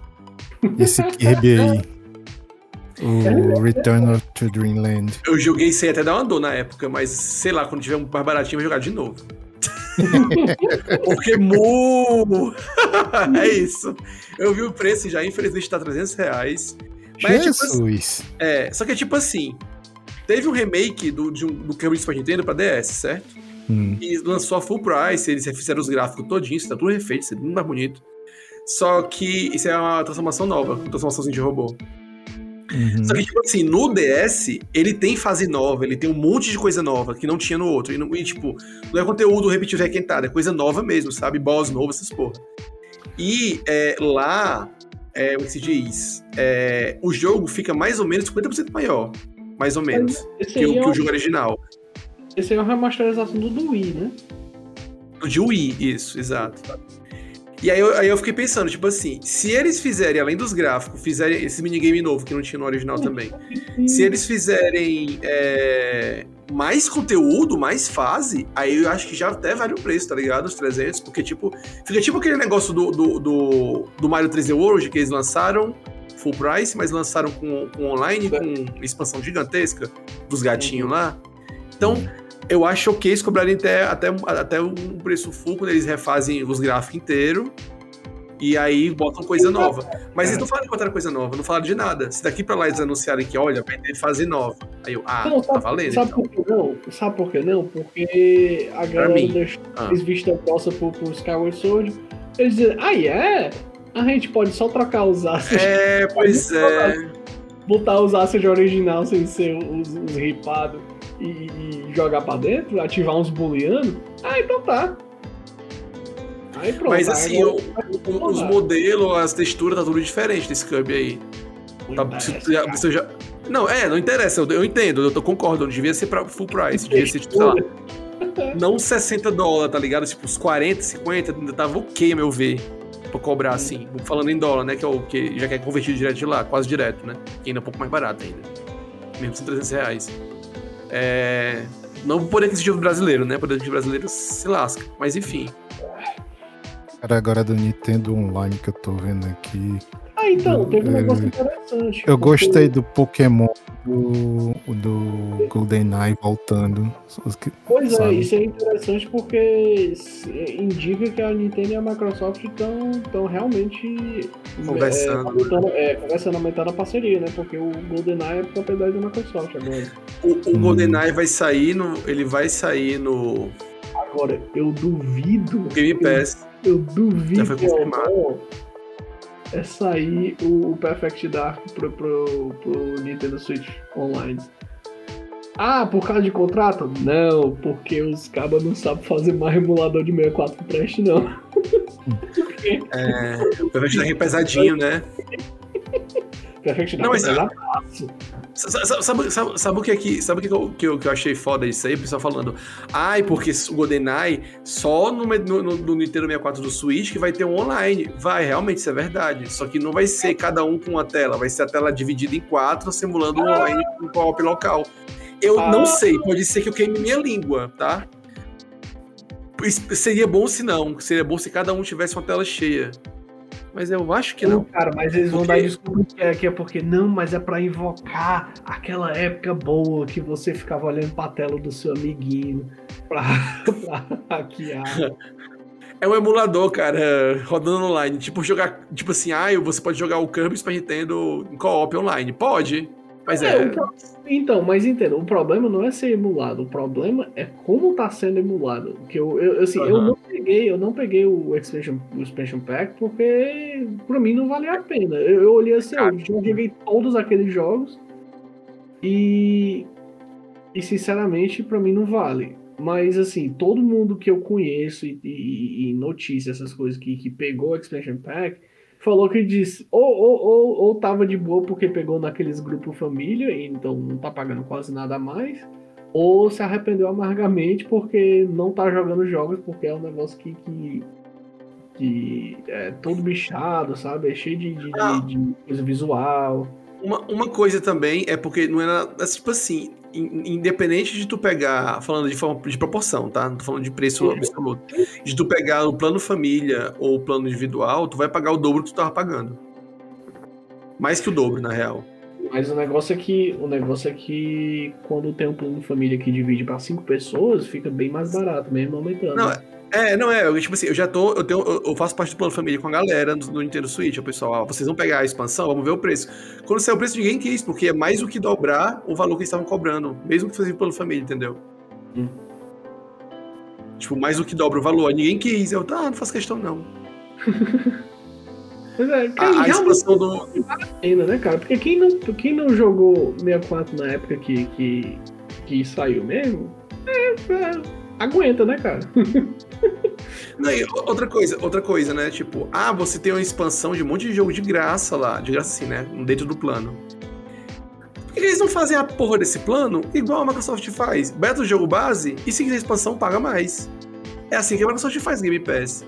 Esse Kirby aí. O Return to Dreamland. Eu joguei sem até dar uma dor na época, mas sei lá, quando tiver um mais baratinho, eu vou jogar de novo. Porque mu! é isso. Eu vi o preço já, infelizmente tá 300 reais. Mas Jesus. É, tipo, assim, é, só que é tipo assim: teve um remake do, de um, do Kirby Super Nintendo pra DS, certo? Hum. E lançou a full price, eles refizeram os gráficos todinhos, tá tudo refeito, isso é muito mais bonito. Só que isso é uma transformação nova, uma transformaçãozinha de robô. Uhum. Só que, tipo assim, no DS, ele tem fase nova, ele tem um monte de coisa nova que não tinha no outro. E, não, e tipo, não é conteúdo repetido requentado, é coisa nova mesmo, sabe? Boss novo, essas porra. E é, lá, é, o que se diz? É, o jogo fica mais ou menos 50% maior. Mais ou menos. Que o, que o jogo original. Esse é uma remasterização do Wii, né? De Wii, isso, exato. E aí eu, aí eu fiquei pensando, tipo assim, se eles fizerem, além dos gráficos, fizerem esse minigame novo, que não tinha no original também, se eles fizerem é, mais conteúdo, mais fase, aí eu acho que já até vale o preço, tá ligado? Os 300, porque tipo, fica tipo aquele negócio do, do, do, do Mario 3D World, que eles lançaram full price, mas lançaram com, com online, com expansão gigantesca dos gatinhos lá. Então, eu acho ok eles cobrarem até, até, até um preço full quando eles refazem os gráficos inteiros. E aí botam coisa nova. Mas eles não falaram de botar coisa nova, não falaram de nada. Se daqui pra lá eles anunciarem que, olha, vai ter fase nova. Aí eu, ah, não, tá valendo. Sabe então. por que não? Sabe por que não? Porque a galera deixou ah. eles vistam calça pro, pro Skyward Sword. Eles dizem, ah, é? Yeah? A gente pode só trocar os aços. É, pois é. Botar os de original sem ser os, os ripados e, e jogar pra dentro, ativar uns booleanos, ah, então tá. Aí pronto. Mas assim, o, o, os modelos, as texturas, tá tudo diferente desse Cub aí. Tá, você já, não, é, não interessa, eu, eu entendo, eu, eu concordo, não devia ser pra full price, devia ser, tipo, sei lá, não 60 dólares, tá ligado? Tipo, os 40, 50, ainda tava ok, a meu ver, pra cobrar assim. Falando em dólar, né, que é o que já que é convertido direto de lá, quase direto, né? Que ainda é um pouco mais barato ainda. Mesmo sem 300 reais. É... Não por aquisitivo brasileiro, né? Poder aquisitivo brasileiro se lasca. Mas enfim. Cara, agora do Nintendo Online que eu tô vendo aqui. Ah, então, teve um negócio interessante. Eu porque... gostei do Pokémon do, do GoldenEye voltando. Pois é, sabe? é, isso é interessante porque indica que a Nintendo e a Microsoft estão realmente conversando. É, é, conversando, aumentando a parceria, né? Porque o GoldenEye é propriedade da Microsoft agora. O, o hum. GoldenEye vai sair no. Ele vai sair no. Agora, eu duvido. O Game Pass. Eu, eu duvido. Já foi confirmado é sair o, Perfect Dark pro, pro, pro Nintendo Switch Online. Ah, por causa de contrato? Não, porque os cabas não sabem fazer mais emulador de 64 que preste, não. é, o Perfect Dark é pesadinho, né? Perfect Dark não, mas, é Sabe, sabe, sabe, sabe, o que, aqui, sabe o que, eu, que, eu, que eu achei foda disso aí? O pessoal falando, ai, porque o GoldenEye só no, no, no, Nintendo 64 do Switch que vai ter um online. Vai, realmente, isso é verdade. Só que não vai ser cada um com uma tela, vai ser a tela dividida em quatro, simulando um online com um co-op local. Eu ah. não sei, pode ser que eu queime minha língua, tá? Seria bom se não, seria bom se cada um tivesse uma tela cheia. Mas eu acho que não. Cara, mas eles vão dar desculpa que é, que é porque não, mas é para invocar aquela época boa que você ficava olhando pra tela do seu amiguinho pra, pra hackear. É um emulador, cara, rodando online. Tipo, jogar. Tipo assim, ah, você pode jogar o Kirby Super Nintendo em co-op online. Pode. Mas é. é... Então, mas entenda, o problema não é ser emulado, o problema é como tá sendo emulado. Que eu, eu assim, uhum. eu não peguei, eu não peguei o expansion, o expansion pack porque pra mim não valia a pena. Eu, eu olhei assim, eu já joguei todos aqueles jogos e e sinceramente para mim não vale. Mas assim, todo mundo que eu conheço e, e, e notícia essas coisas que, que pegou o expansion pack falou que disse ou, ou, ou, ou tava de boa porque pegou naqueles grupos família, então não tá pagando quase nada a mais, ou se arrependeu amargamente porque não tá jogando jogos, porque é um negócio que, que, que é todo bichado, sabe? É cheio de, de, ah. de, de coisa visual. Uma, uma coisa também é porque não era. É tipo assim, independente de tu pegar, falando de forma de proporção, tá? Não tô falando de preço uhum. absoluto. De tu pegar o plano família ou o plano individual, tu vai pagar o dobro que tu tava pagando. Mais que o dobro, na real. Mas o negócio é que o negócio é que quando tem um plano família que divide para cinco pessoas, fica bem mais barato, mesmo aumentando. Não, é, não é, eu, tipo assim, eu já tô, eu, tenho, eu faço parte do plano família com a galera no, no Nintendo Switch, o pessoal, ó, vocês vão pegar a expansão, vamos ver o preço. Quando saiu o preço, ninguém quis, porque é mais do que dobrar o valor que eles estavam cobrando, mesmo que fosse plano família, entendeu? Hum. Tipo, mais do que dobra o valor, ninguém quis, eu, tá, não faço questão não. É, a, a expansão do. Ainda, né, cara? Porque quem não, quem não jogou 64 na época que, que, que saiu mesmo, é, é, aguenta, né, cara? Não, outra coisa, outra coisa, né? Tipo, ah, você tem uma expansão de um monte de jogo de graça lá, de graça assim, né? Dentro do plano. Por que eles não fazem a porra desse plano igual a Microsoft faz? Beta o jogo base e se quiser expansão, paga mais. É assim que a Microsoft faz Game Pass.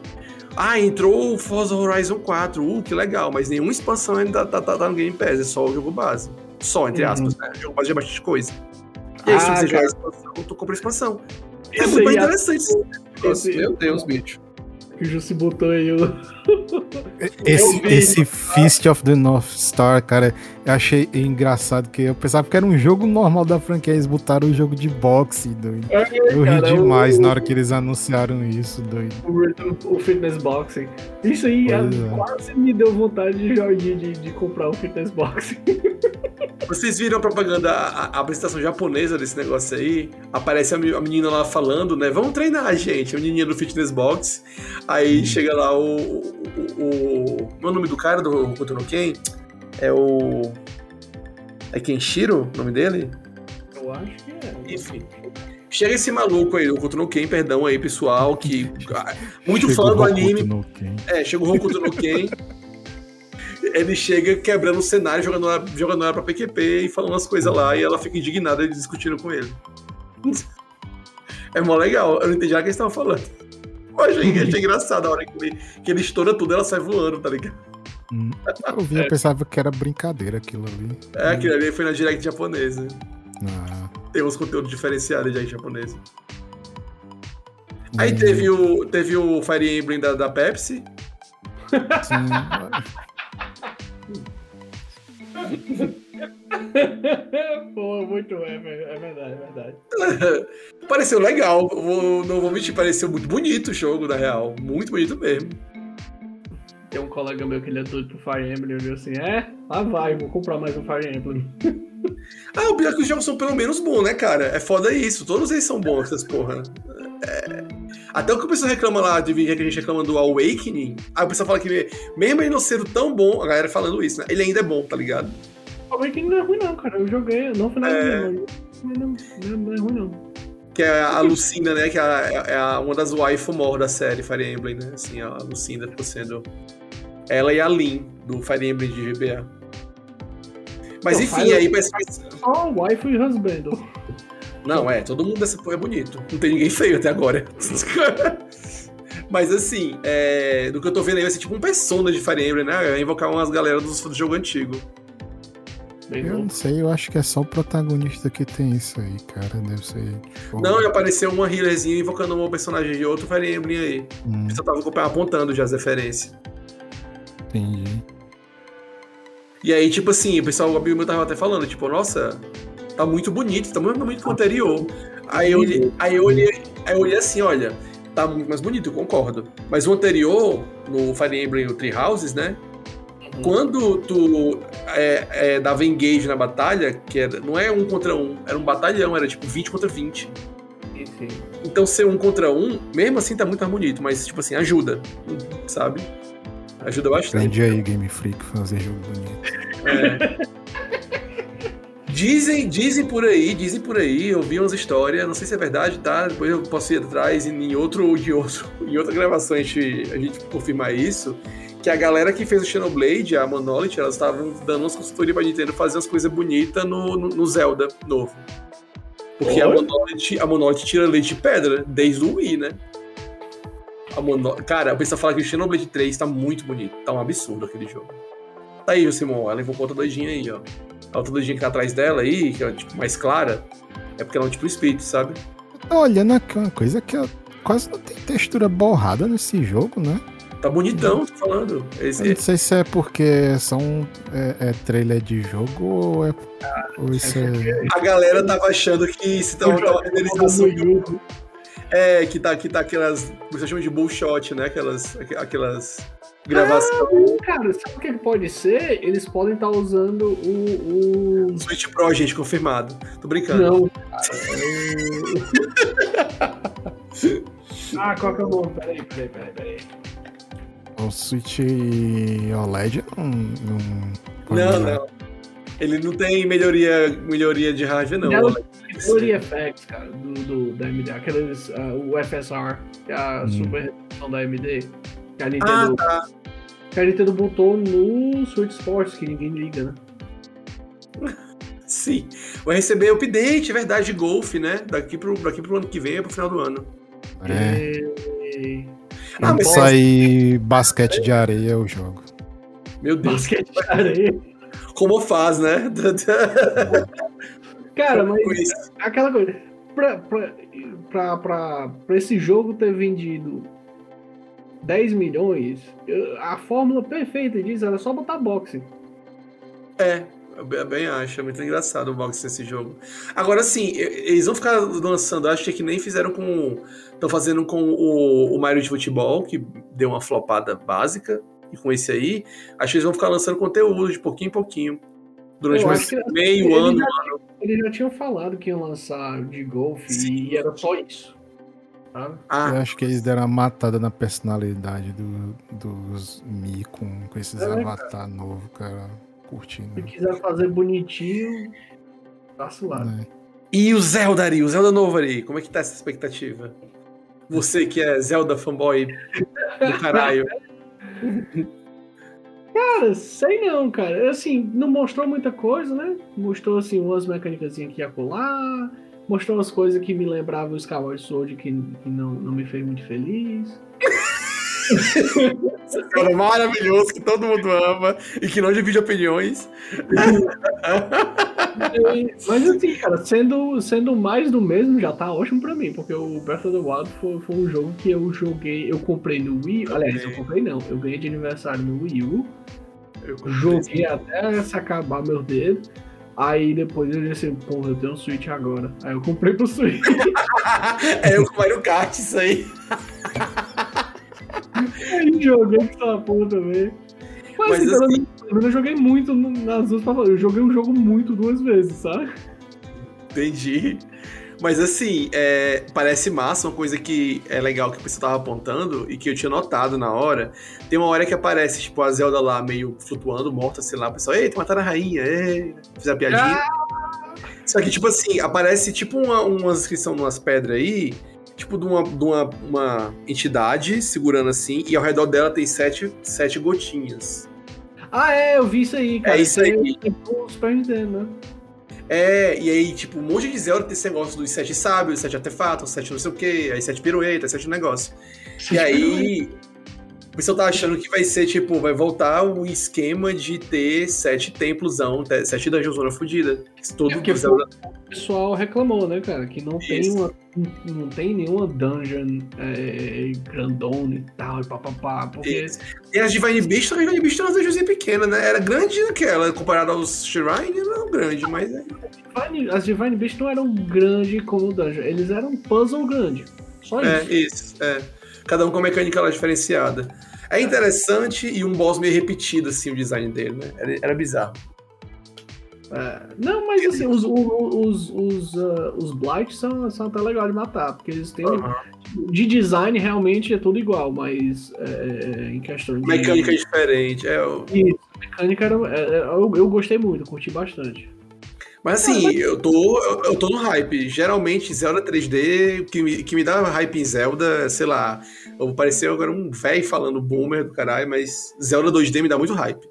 Ah, entrou o Forza Horizon 4. Uh, que legal, mas nenhuma expansão ainda tá, tá, tá no Game Pass, é só o jogo base. Só, entre uhum. aspas, né? O jogo base é bastante coisa. E aí, ah, se você jogar a expansão, tu compra a expansão. É muito mais interessante. Esse, meu Deus, bicho. Que o Jussi botou aí o. Esse, esse Fist of the North Star, cara, eu achei engraçado que eu pensava que era um jogo normal da franquia, eles botaram o um jogo de boxe, doido. É, eu ri é demais o... na hora que eles anunciaram isso, doido. O, o fitness boxing. Isso aí é. quase me deu vontade de, de, de comprar o um fitness boxing. Vocês viram a propaganda, a, a, apresentação japonesa desse negócio aí? Aparece a, a, menina lá falando, né? Vamos treinar, gente. A menininha do fitness box. Aí chega lá o. o, o, o é o nome do cara do Hokuto no Ken? É o. É Kenshiro o nome dele? Eu acho que é. Enfim. Chega esse maluco aí, o Hokuto no Ken, perdão aí, pessoal, que. Muito fã do anime. É, chega o Hokuto no Ken. ele chega quebrando o cenário, jogando ela, jogando ela pra PQP e falando as coisas lá, e ela fica indignada discutindo com ele. É mó legal, eu não entendi nada que eles estavam falando. Eu achei, achei engraçado a hora que ele, que ele estoura tudo, ela sai voando, tá ligado? Hum, eu vi, eu pensava que era brincadeira aquilo ali. É, aquilo ali foi na direct japonesa. Ah. Tem uns conteúdos diferenciados de japonesa. Aí hum. teve o, teve o Fire Emblem da, da Pepsi. Sim. Pô, muito é, é verdade, é verdade. pareceu legal, vou, não vou mentir, pareceu muito bonito o jogo, na real. Muito bonito mesmo. Tem um colega meu que ele é doido pro Fire Emblem, ele assim, é, lá vai, vou comprar mais um Fire Emblem. ah, o pior é que os jogos são pelo menos bons, né, cara? É foda isso, todos eles são bons, essas porra. É... Até o que o pessoal reclama lá, de que a gente reclama do Awakening, aí o pessoal fala que mesmo ele não sendo tão bom, a galera falando isso, né? Ele ainda é bom, tá ligado? O Awakening não é ruim não, cara. Eu joguei, não foi nada é... não, não, não é ruim não. Que é a Lucinda, né? Que é, a, é a, uma das waifu mor da série Fire Emblem, né? Assim, a Lucinda ficou sendo... Ela e a Lin, do Fire Emblem de GBA. Mas Pô, enfim, aí... Mas... Só waifu e husband. Não, é, todo mundo dessa porra é bonito. Não tem ninguém feio até agora. Mas assim, é, do que eu tô vendo aí vai ser tipo um persona de Fire Emblem, né? Vai invocar umas galera do, do jogo antigo. Bem eu bom. não sei, eu acho que é só o protagonista que tem isso aí, cara. Deve ser. Tipo... Não, apareceu uma healerzinha invocando um personagem de outro Fire Emblem aí. Hum. Você tava apontando já as referências. Entendi. E aí, tipo assim, o pessoal, o amigo meu tava até falando, tipo, nossa, tá muito bonito, tá muito bonito com o anterior. Aí eu, olhei, aí, eu olhei, aí eu olhei assim, olha, tá muito mais bonito, eu concordo. Mas o anterior, no Fire Emblem o Three Houses, né? Uhum. Quando tu é, é, dava engage na batalha, que era, não é um contra um, era um batalhão, era tipo 20 contra 20. Sim. Então ser um contra um, mesmo assim tá muito mais bonito, mas tipo assim, ajuda, sabe? Ajuda bastante. Aprendi aí, Game Freak, fazer jogo bonito. É. Dizem, dizem por aí, dizem por aí, eu vi umas histórias, não sei se é verdade, tá? Depois eu posso ir atrás em outro, em outro, em outra gravação a gente, a gente confirmar isso. Que a galera que fez o Xenoblade, a Monolith, elas estavam dando umas consultorias pra Nintendo fazer umas coisas bonitas no, no, no Zelda novo. Porque a Monolith, a Monolith tira leite de pedra, desde o Wii, né? A Mono... Cara, a pessoa fala que o Xenoblade 3 tá muito bonito. Tá um absurdo aquele jogo. Tá aí, Simon. Ela levou com outra doidinha aí, ó. A doidinha que tá atrás dela aí, que é tipo, mais clara, é porque ela é um tipo espírito, sabe? Tô olhando aqui uma coisa que quase não tem textura borrada nesse jogo, né? Tá bonitão, tô falando. Esse... não sei se é porque são é, é trailer de jogo ou é. Ah, ou isso é, é... A galera tava achando que se tava uma renderização É, que tá, que tá aquelas. Você chama de bullshot, né? Aquelas. aquelas gravações. Ah, cara, sabe o que pode ser? Eles podem estar tá usando o, o. Switch Pro, gente, confirmado. Tô brincando. Não, cara, é ah, qual que é o nome? Peraí, peraí, peraí, peraí. O Switch OLED não. Não, não. não. Ele não tem melhoria, melhoria de hardware, não. não melhoria FX, cara, do, do, da AMD. Aqueles. Uh, o FSR, que é a hum. super resolução da AMD. Que a Nintendo. Ah, tá. Que a Nintendo botou no Switch Sports, que ninguém liga, né? Sim. Vai receber update, é verdade, de Golf, né? Daqui pro, daqui pro ano que vem, é pro final do ano. É. E... Ah, Quando sair basquete de areia, eu jogo. Meu Deus. Basquete de areia. Como faz, né? Cara, mas aquela coisa. Pra, pra, pra, pra, pra esse jogo ter vendido 10 milhões, a fórmula perfeita disso era só botar boxe. É, eu bem acho, é muito engraçado o boxe nesse jogo. Agora sim, eles vão ficar lançando, acho que nem fizeram com. Estão fazendo com o, o Mario de futebol, que deu uma flopada básica, e com esse aí, acho que eles vão ficar lançando conteúdo de pouquinho em pouquinho. Durante mais meio ano, já, ano. Eles já tinham falado que iam lançar de golfe e era só isso. Ah. Eu acho que eles deram uma matada na personalidade do, dos Mi com, com esses é, avatar novo, cara curtindo. Se quiser fazer bonitinho, passo lá. É. E o Zelda Ari, o Zelda novo Ari, como é que tá essa expectativa? Você que é Zelda fanboy do caralho. Cara, sei não, cara. Assim, não mostrou muita coisa, né? Mostrou, assim, umas mecânicas aqui a colar. Mostrou umas coisas que me lembravam o Skyward Sword que, que não, não me fez muito feliz. Esse cara maravilhoso que todo mundo ama e que não divide opiniões. Mas assim, cara, sendo, sendo mais do mesmo já tá ótimo pra mim, porque o Breath of the Wild foi, foi um jogo que eu joguei, eu comprei no Wii, aliás, eu comprei não, eu ganhei de aniversário no Wii U, eu joguei até se acabar meu dedo, Aí depois eu disse, pô, eu tenho um Switch agora. Aí eu comprei pro Switch. é eu com Mario Kart, isso aí. Aí joguei essa porra também. Mas, Mas assim, assim... eu joguei muito nas duas pra Eu joguei um jogo muito duas vezes, sabe? Entendi. Mas assim, é, parece massa, uma coisa que é legal que o pessoal tava apontando e que eu tinha notado na hora. Tem uma hora que aparece, tipo, a Zelda lá meio flutuando, morta, sei lá, o pessoal, eita, mataram a rainha, ei, fizeram piadinha. Ah! Só que, tipo assim, aparece tipo uma, uma inscrição numas pedras aí, tipo de, uma, de uma, uma entidade segurando assim, e ao redor dela tem sete, sete gotinhas. Ah, é, eu vi isso aí, cara. É isso aí. Super Nintendo, né? É, e aí, tipo, um monte de Zelda tem esse negócio dos sete sábios, sete artefatos, sete não sei o quê, aí sete piruetas, sete negócios. e aí, o pessoal tá achando que vai ser, tipo, vai voltar o esquema de ter sete templosão, sete dungeons fodida. Todo é Zelda... o pessoal reclamou, né, cara, que não tem uma não tem nenhuma dungeon é, grandona e tal, e papapá. Porque... E as Divine Beast, a Divine Beast é uma dungeonzinha pequena, né? Era grande naquela, comparada aos Shrine, não grande, mas. É... As Divine Beast não eram grandes como dungeon, eles eram puzzle grande. Só é, isso. É, isso, é. Cada um com a mecânica lá diferenciada. É interessante e um boss meio repetido, assim, o design dele, né? Era, era bizarro. É, não, mas assim, os, os, os, uh, os Blight são, são até legal de matar, porque eles têm. Uhum. De design realmente é tudo igual, mas é, em questão de. Mecânica é diferente. É, o... Isso, mecânica era, é, é, eu, eu gostei muito, curti bastante. Mas assim, mas... eu tô, eu, eu, tô no hype. Geralmente, Zelda 3D, que me, que me dá hype em Zelda, sei lá, eu vou parecer agora um velho falando boomer do caralho, mas Zelda 2D me dá muito hype.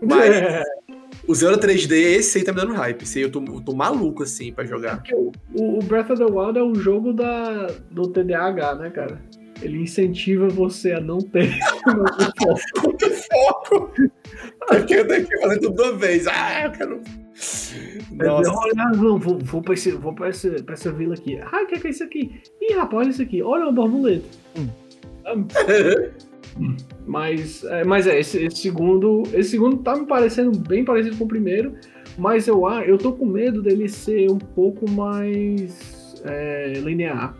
Mas, O Zelda 3D, esse aí tá me dando hype. Esse aí eu tô, eu tô maluco, assim, pra jogar. É o, o Breath of the Wild é um jogo da, do TDAH, né, cara? Ele incentiva você a não ter foco. foco! Porque eu tenho que fazer tudo de uma vez. Ah, eu quero. Nossa. Olha, vou, vou, vou, pra, esse, vou pra, essa, pra essa vila aqui. Ah, o que é, que é isso aqui? Ih, rapaz, olha isso aqui. Olha uma borboleta. Hum. Mas, é, mas é, esse, esse, segundo. Esse segundo tá me parecendo bem parecido com o primeiro. Mas eu, eu tô com medo dele ser um pouco mais é, linear.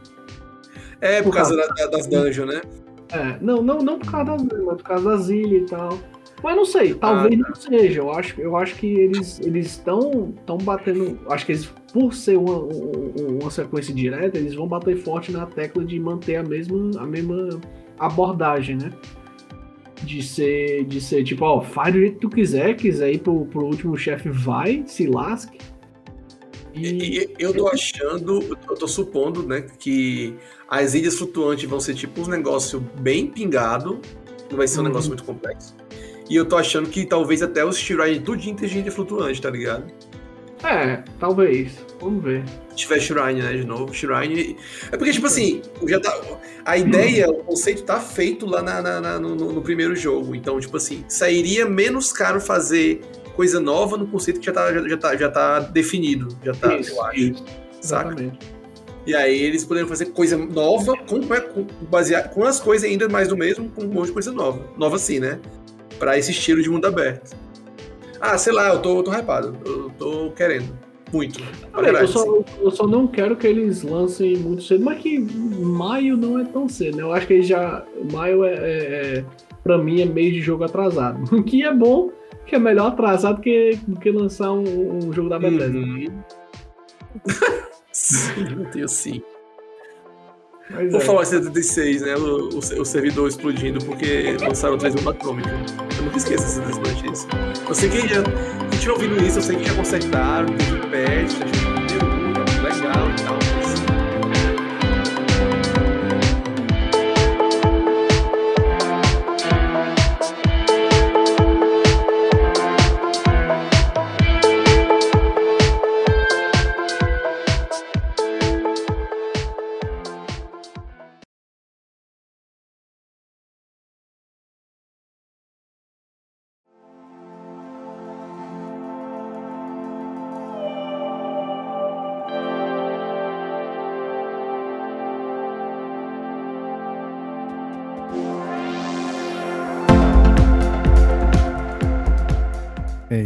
É, por, por causa, causa da, das dungeons, né? É, não, não, não por causa das dungeons, mas por causa das ilhas e tal. Mas não sei, talvez ah, não seja. Eu acho, eu acho que eles eles estão estão batendo. Acho que eles, por ser uma, uma sequência direta, eles vão bater forte na tecla de manter a mesma, a mesma abordagem, né? De ser, de ser tipo, ó, faz do jeito que tu quiser, quiser ir pro, pro último chefe, vai, se lasque. E, e eu tô achando, eu tô supondo, né, que as ilhas flutuantes vão ser tipo um negócio bem pingado, não vai ser um uhum. negócio muito complexo. E eu tô achando que talvez até os Shrine tudinho tem gente flutuante, tá ligado? É, talvez. Vamos ver. Se tiver Shrine, né, de novo. Shrine. É porque, tipo assim, já tá. A ideia, o conceito tá feito lá na, na, na no, no, primeiro jogo. Então, tipo assim, sairia menos caro fazer coisa nova no conceito que já tá, já, já tá, já tá definido. Já tá, isso, eu acho. Isso. Saca? Exatamente. E aí eles poderiam fazer coisa nova com, com, basear, com as coisas ainda mais do mesmo, com um monte de coisa nova. Nova sim, né? Pra esse estilo de mundo aberto. Ah, sei lá, eu tô, eu tô hypado. Eu tô querendo. Muito. eu, só, eu só não quero que eles lancem muito cedo, mas que maio não é tão cedo, né? Eu acho que eles já. Maio é, é, é pra mim, é mês de jogo atrasado. O que é bom, que é melhor atrasado que, do que lançar um, um jogo da Bethesda. Uhum. sim, eu tenho sim. Mas Por é. falar em 76, né? O, o, o, servidor explodindo porque lançaram 3 bomba atômica. Nunca esqueço essas notícias. Eu sei que já. A gente ouvindo isso, eu sei que já consertaram, teve patch,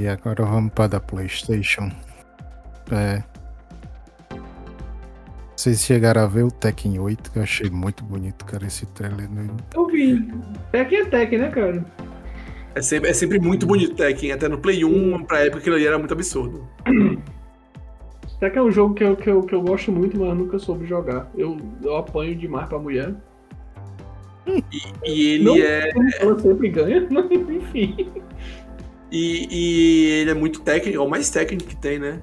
E agora vamos para da PlayStation. É. Vocês chegaram a ver o Tekken 8, que eu achei muito bonito, cara, esse trailer. Né? Eu vi. Tekken é Tekken, né, cara? É sempre, é sempre muito bonito Tekken, até no Play 1, pra época aquilo ali era muito absurdo. Tekken é um jogo que eu, que, eu, que eu gosto muito, mas nunca soube jogar. Eu, eu apanho demais pra mulher. E, e ele Não, é. Ela sempre ganha, mas enfim. E, e, ele é muito técnico, é o mais técnico que tem, né?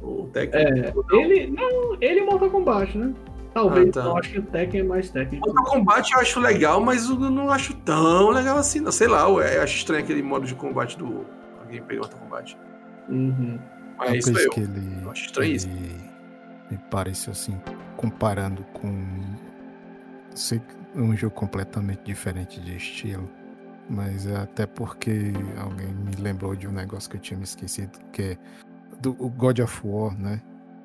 O técnico. É, ele, não, ele é Mortal Kombat, né? Talvez, ah, tá. eu acho que o Tekken é mais técnico. Mortal Kombat eu acho legal, mas eu não acho tão legal assim, não. Sei lá, eu acho estranho aquele modo de combate do gameplay do Mortal Kombat. Uhum. Mas é isso eu, que ele, eu acho estranho isso. Me parece assim, comparando com sei, um jogo completamente diferente de estilo mas é até porque alguém me lembrou de um negócio que eu tinha me esquecido, que é do God of War, né?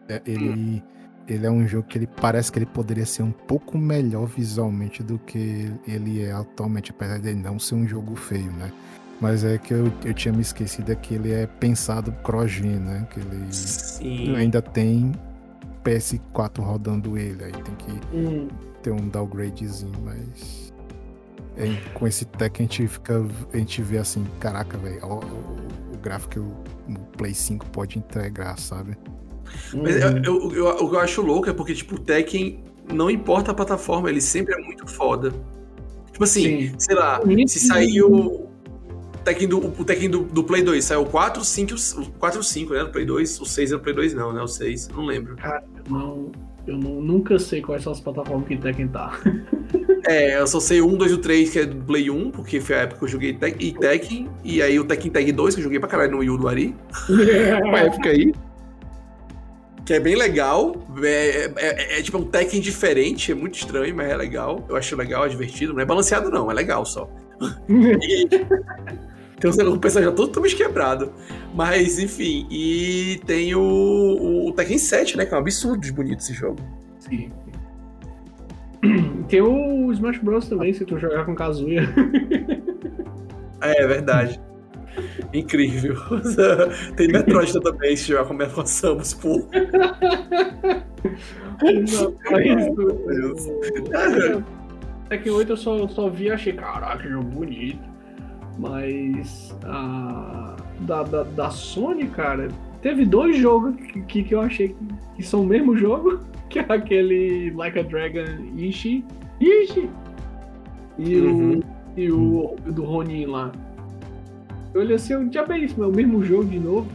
É, ele, ele é um jogo que ele parece que ele poderia ser um pouco melhor visualmente do que ele é atualmente, apesar de não ser um jogo feio, né? Mas é que eu, eu tinha me esquecido é que ele é pensado cross-gen, né? Que ele Sim. ainda tem PS4 rodando ele, aí tem que hum. ter um downgradezinho, mas com esse tech a gente fica. A gente vê assim, caraca, velho, o, o, gráfico que o, o, Play 5 pode entregar, sabe? Mas uhum. eu, eu, o que eu acho louco é porque, tipo, o Tekken não importa a plataforma, ele sempre é muito foda. Tipo assim, Sim. sei lá, se sair o Tekken do, o Tekken do, do Play 2, saiu o 4, 5, o 4 5, né? No Play 2, o 6 é no Play 2 não, né? O 6, não lembro. Cara, não. Eu nunca sei quais são as plataformas que Tekken tá. É, eu só sei o 1, 2 e o 3, que é do Play 1, porque foi a época que eu joguei Tek e Tekken, e aí o Tekken Tag 2, que eu joguei pra caralho no Wii U do Ari. Uma época aí. Que é bem legal. É, é, é, é, tipo um Tekken diferente, é muito estranho, mas é legal. Eu acho legal, é divertido. Não é balanceado, não, é legal só. Tem um personagem todo totalmente quebrado. Mas, enfim, e tem o, o Tekken 7, né? Que é um absurdo de bonito esse jogo. Sim. Tem o Smash Bros também, se tu jogar com Kazuya. É, é verdade. Incrível. Tem Metroid também, se jogar com Metroid Samus, pô. Tekken 8 eu só, só vi e achei, caraca, jogo bonito. Mas a, da, da, da Sony, cara, teve dois jogos que, que eu achei que, são o mesmo jogo que é aquele Like a Dragon Ishi. Ishi! E uhum. o. E o do Ronin lá. Eu olhei assim, eu já bem isso, é o mesmo jogo de novo.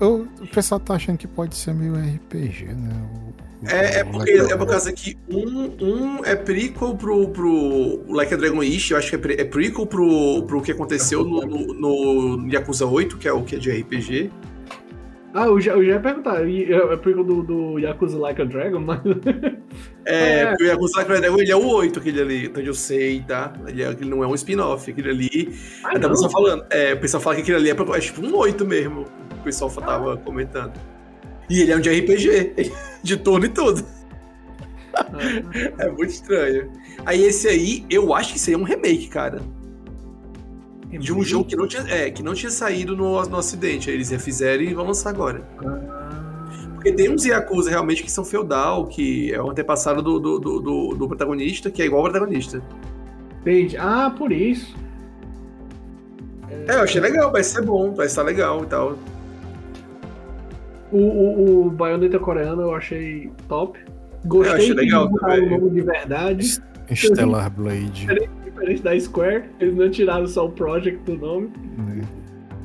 Eu, o pessoal tá achando que pode ser meio RPG, né? É, é, porque, é por causa que um, um é prequel pro, pro Like a Dragon Ish, eu acho que é, pre, é prequel pro, pro que aconteceu no, no, no Yakuza 8, que é o que é de RPG. Ah, eu já, eu já ia perguntar, é prequel do, do Yakuza Like a Dragon, mas. É, é, porque o Yakuza Like a Dragon ele é o 8, aquele ali, então eu sei, tá? Ele, é, ele não é um spin-off, aquele ali. Ah, até o pessoal falando. É, o pessoal fala que aquele ali é, é tipo um 8 mesmo. O pessoal ah. tava comentando. E ele é um de RPG, de turno e tudo. Ah. é muito estranho. Aí esse aí, eu acho que seria um remake, cara de um jogo que não tinha, é, que não tinha saído no, no Ocidente. Aí eles refizeram e vão lançar agora. Porque tem uns Yakuza realmente que são feudal, que é o antepassado do, do, do, do protagonista, que é igual ao protagonista. Entendi. Ah, por isso. É, eu achei legal, vai ser bom, vai estar legal e tal. O, o, o Bayonetta coreano eu achei top. Gostei eu achei legal de também. o nome de verdade. Stellar Blade diferente da Square, eles não tiraram só o Project do nome.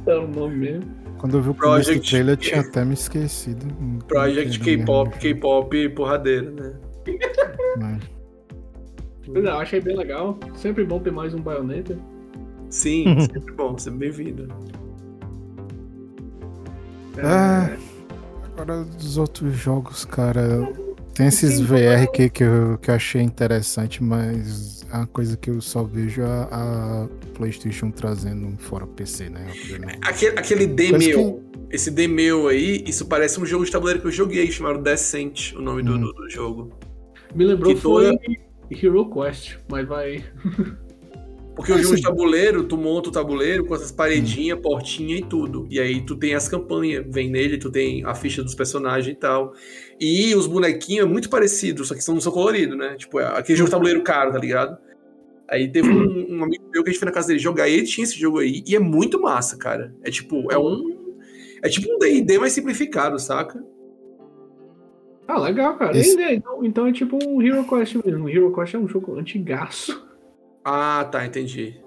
É. o nome mesmo. Quando eu vi o Project do trailer, eu tinha até me esquecido. Project K-pop, K-pop porradeiro, né? Pois é, eu achei bem legal. Sempre bom ter mais um Bayonetta. Sim, sempre bom, sempre bem-vindo. É... Agora dos outros jogos, cara. Tem esses VR que, que, eu, que eu achei interessante, mas é uma coisa que eu só vejo a, a PlayStation trazendo fora PC, né? Aquele, aquele Demeu, que... esse Demeu aí, isso parece um jogo de tabuleiro que eu joguei, chamado Descent, o nome hum. do, do, jogo. Me lembrou que foi toda... Hero Quest, mas vai. Porque o jogo de tabuleiro, tu monta o tabuleiro com essas paredinhas, hum. portinha e tudo. E aí tu tem as campanhas, vem nele, tu tem a ficha dos personagens e tal. E os bonequinhos é muito parecidos, só que são, não são coloridos, né? Tipo, é aquele jogo de tabuleiro caro, tá ligado? Aí teve um, um, amigo meu que a gente foi na casa dele jogar e ele tinha esse jogo aí. E é muito massa, cara. É tipo, é um. É tipo um DD mais simplificado, saca? Ah, legal, cara. Esse... Então, então é tipo um Hero Quest mesmo. Hero Quest é um jogo antigaço. Ah, tá, entendi.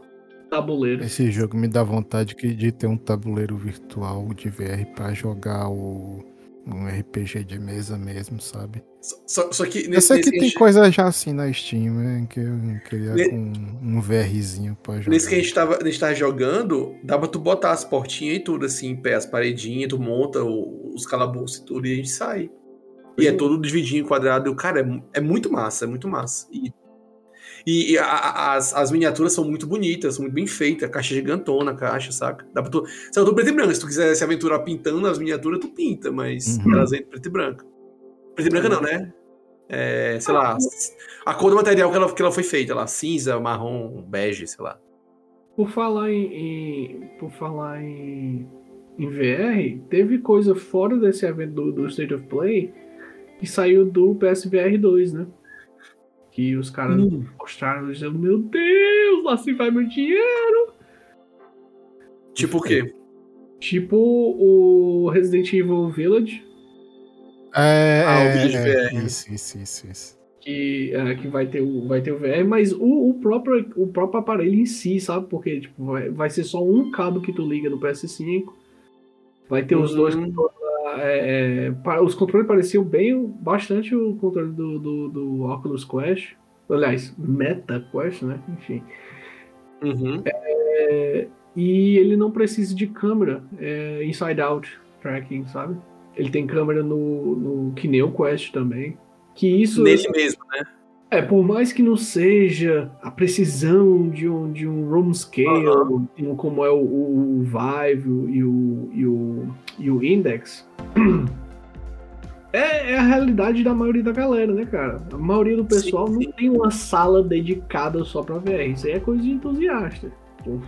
Tabuleiro. Esse jogo me dá vontade de ter um tabuleiro virtual de VR para jogar o um RPG de mesa mesmo, sabe? Só, só que nesse, eu sei que tem gente... coisa já assim na Steam, né? Que eu queria ne... com um VRzinho pra jogar. Nesse que a gente, tava, a gente tava jogando, dá pra tu botar as portinhas e tudo assim, em pé, as paredinhas, tu monta o, os calabouços e tudo e a gente sai. E é todo dividinho, quadrado. Cara, é, é muito massa, é muito massa. E e, e a, as, as miniaturas são muito bonitas, são muito bem feitas, caixa gigantona, caixa, saca? Dá pra tu. São tudo preto e branco. Se tu quiser se aventurar pintando as miniaturas, tu pinta, mas uhum. elas vêm preto e branco. Preto e branca não, né? É, sei lá, a cor do material que ela, que ela foi feita, lá, cinza, marrom, bege, sei lá. Por falar em, em por falar em, em VR, teve coisa fora desse evento do, do State of Play que saiu do PSVR 2, né? Que os caras hum. mostraram dizendo, meu Deus, lá se vai meu dinheiro. Tipo o quê? Tipo o Resident Evil Village. É, ah, o vídeo é, VR. Isso, isso, isso, isso. Que, é, que vai, ter o, vai ter o VR, mas o, o, próprio, o próprio aparelho em si, sabe? Porque tipo, vai, vai ser só um cabo que tu liga no PS5. Vai ter uhum. os dois uhum. É, é, os controles pareciam bem bastante o controle do, do, do Oculus Quest. Aliás, Meta Quest, né? Enfim. Uhum. É, e ele não precisa de câmera é, inside out tracking, sabe? Ele tem câmera no, no que nem o Quest também. Que isso. Nele mesmo, né? É, por mais que não seja a precisão de um, de um room scale, uhum. como é o, o, Vive e o, e o, e o Index, é, é, a realidade da maioria da galera, né, cara? A maioria do pessoal sim, sim. não tem uma sala dedicada só pra VR. Isso aí é coisa de entusiasta. Uhum.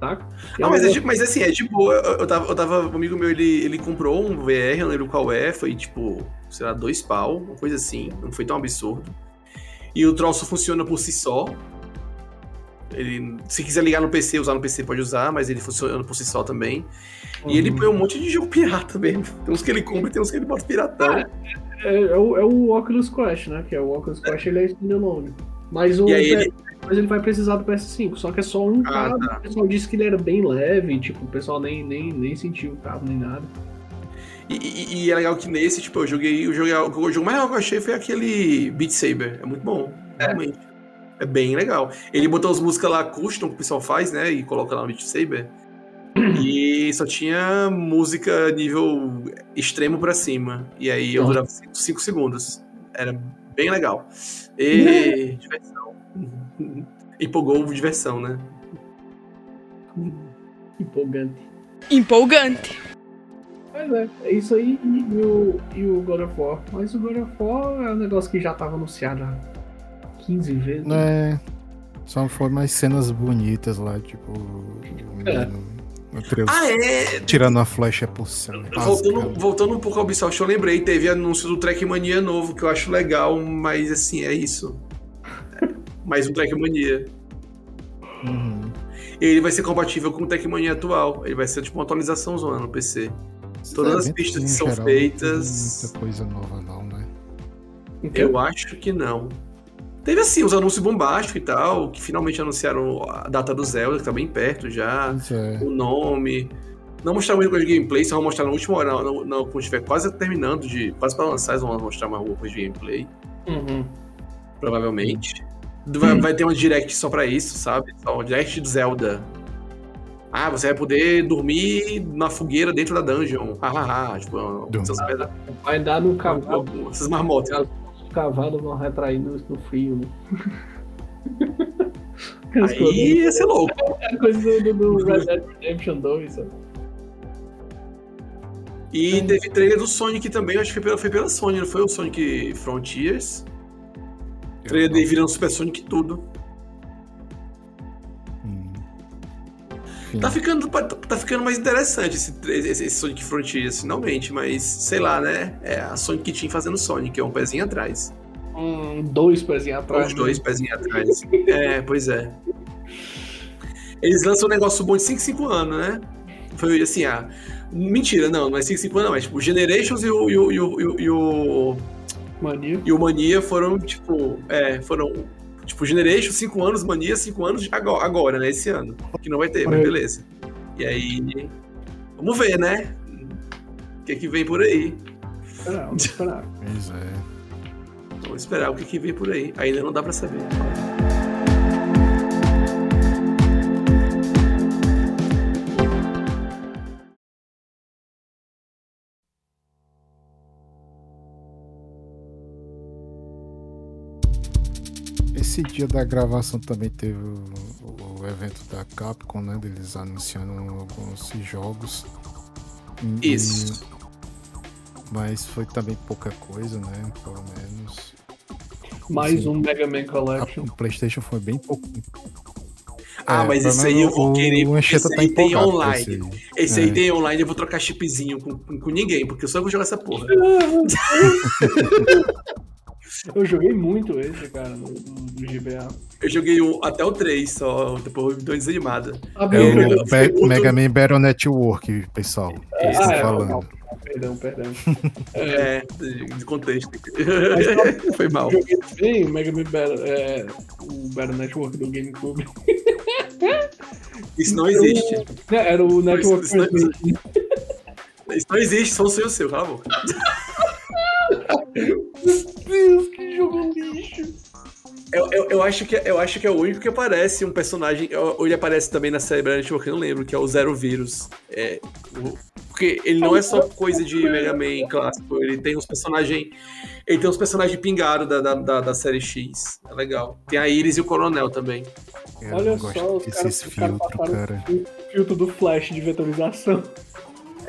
Tá? Ah, mas, é, mas assim, é de boa. Eu, eu, tava, eu tava. Um amigo meu, ele, ele comprou um VR, eu não lembro qual é, foi tipo sei lá, dois pau, uma coisa assim, não foi tão absurdo. E o troço funciona por si só. Ele, se quiser ligar no PC, usar no PC pode usar, mas ele funciona por si só também. Uhum. E ele uhum. põe um monte de jogo pirata mesmo. Tem uns que ele compra e tem uns que ele bota piratão. É, é, é, o, é o Oculus Quest, né? Que é o Oculus Quest, ele é standalone. Mas o ele... mas ele vai precisar do PS5, só que é só um ah, cabo. Tá. O pessoal disse que ele era bem leve, tipo, o pessoal nem, nem, nem sentiu o cabo nem nada. E, e, e, é legal que nesse, tipo, eu joguei, eu joguei. O jogo mais legal que eu achei foi aquele Beat Saber. É muito bom, é. realmente. É bem legal. Ele botou as músicas lá custom que o pessoal faz, né? E coloca lá no Beat Saber. e só tinha música nível extremo pra cima. E aí eu durava 5 segundos. Era bem legal. E. diversão. Empolgou diversão, né? Empolgante. Empolgante. Pois é, é isso aí e, e, o, e o God of War. Mas o God of War é um negócio que já estava anunciado há 15 vezes. É. Só foi mais cenas bonitas lá, tipo. É. Ah, é? Tirando a flecha por cima. Voltando, voltando um pouco ao Ubisoft, eu lembrei, teve anúncio do Trackmania novo, que eu acho legal, mas assim, é isso. mais um Trackmania. Uhum. Ele vai ser compatível com o Trackmania atual. Ele vai ser tipo uma atualização zona no PC. Todas as pistas que são geral, feitas. Não muita coisa nova, não, né? Eu acho que não. Teve assim, os anúncios bombásticos e tal, que finalmente anunciaram a data do Zelda, que tá bem perto já, é. o nome. Não mostraram muita coisa de gameplay, só vão mostrar na última hora, não, não, quando estiver quase terminando, de, quase pra lançar, eles vão mostrar mais alguma coisa de gameplay. Uhum. Provavelmente. Vai, uhum. vai, ter um direct só pra isso, sabe? Só um direct do Zelda. Ah, você vai poder dormir na fogueira dentro da dungeon. Hahaha. tipo, essas pedras. Vai dar no cavalo. Essas marmotas. Os cavalos vão retrair no, no frio, né? Aí ia ser louco. É coisa do, do Red Dead Redemption 2, sabe? E teve trailer do Sonic também, acho que foi pela, foi pela Sony, não foi o Sonic Frontiers? Trailer dele virando Super Sonic tudo. Tá ficando, tá ficando mais interessante esse, esse, Sonic Frontiers, finalmente, mas sei lá, né? É a Sonic Team fazendo Sonic, é um pezinho atrás. Um, dois pezinhos atrás. Dois né? pezinhos atrás. é, pois é. Eles lançam um negócio bom de 5 5 anos, né? Foi assim, ah. Mentira, não, não é 5 5 anos, não. É tipo, o Generations e o. E o, e o, e o Mania. E o Mania foram, tipo. É, foram Tipo, Generation, 5 anos, Mania, 5 anos agora, agora, né? Esse ano. Que não vai ter, mas beleza. E aí. Vamos ver, né? O que é que vem por aí. Esperar, vamos esperar. Pois é. Vamos esperar o que, é que vem por aí. Ainda não dá pra saber. Esse dia da gravação também teve o, o evento da Capcom, né? Deles anunciando alguns jogos. Isso. mas foi também pouca coisa, né? Pelo menos. Mais assim, um Mega Man Collection. o PlayStation foi bem pouco. Ah, é, mas esse aí eu vou querer. O esse tá aí tem online. Esse, aí, esse é. aí tem online, eu vou trocar chipzinho com, com, com ninguém, porque eu só vou jogar essa porra. Eu joguei muito esse, cara, no, no GBA. Eu joguei o, até o 3 só, depois eu tô desanimada. É o Be Mega Man Battle Network, pessoal. É, ah, é, falando. Não, perdão, perdão. é, de contexto. Foi mal. Eu joguei também o Mega Man Battle, é, o Battle Network do GameCube. Isso não existe. É, era o Network isso, isso, não existe. isso não existe, só o seu, o seu, cala a boca. Meu Deus, que jogo lixo. Eu, eu, eu, acho que, eu acho que é o único que aparece um personagem. Ou ele aparece também na série Brand que eu não lembro, que é o Zero Vírus. É, o, porque ele não é só coisa de Mega Man clássico, ele tem uns personagens. Ele tem uns personagens pingados da, da, da, da, série X. É legal. Tem a Iris e o Coronel também. Eu Olha só, os caras filtro, cara. o filtro do Flash de vetorização.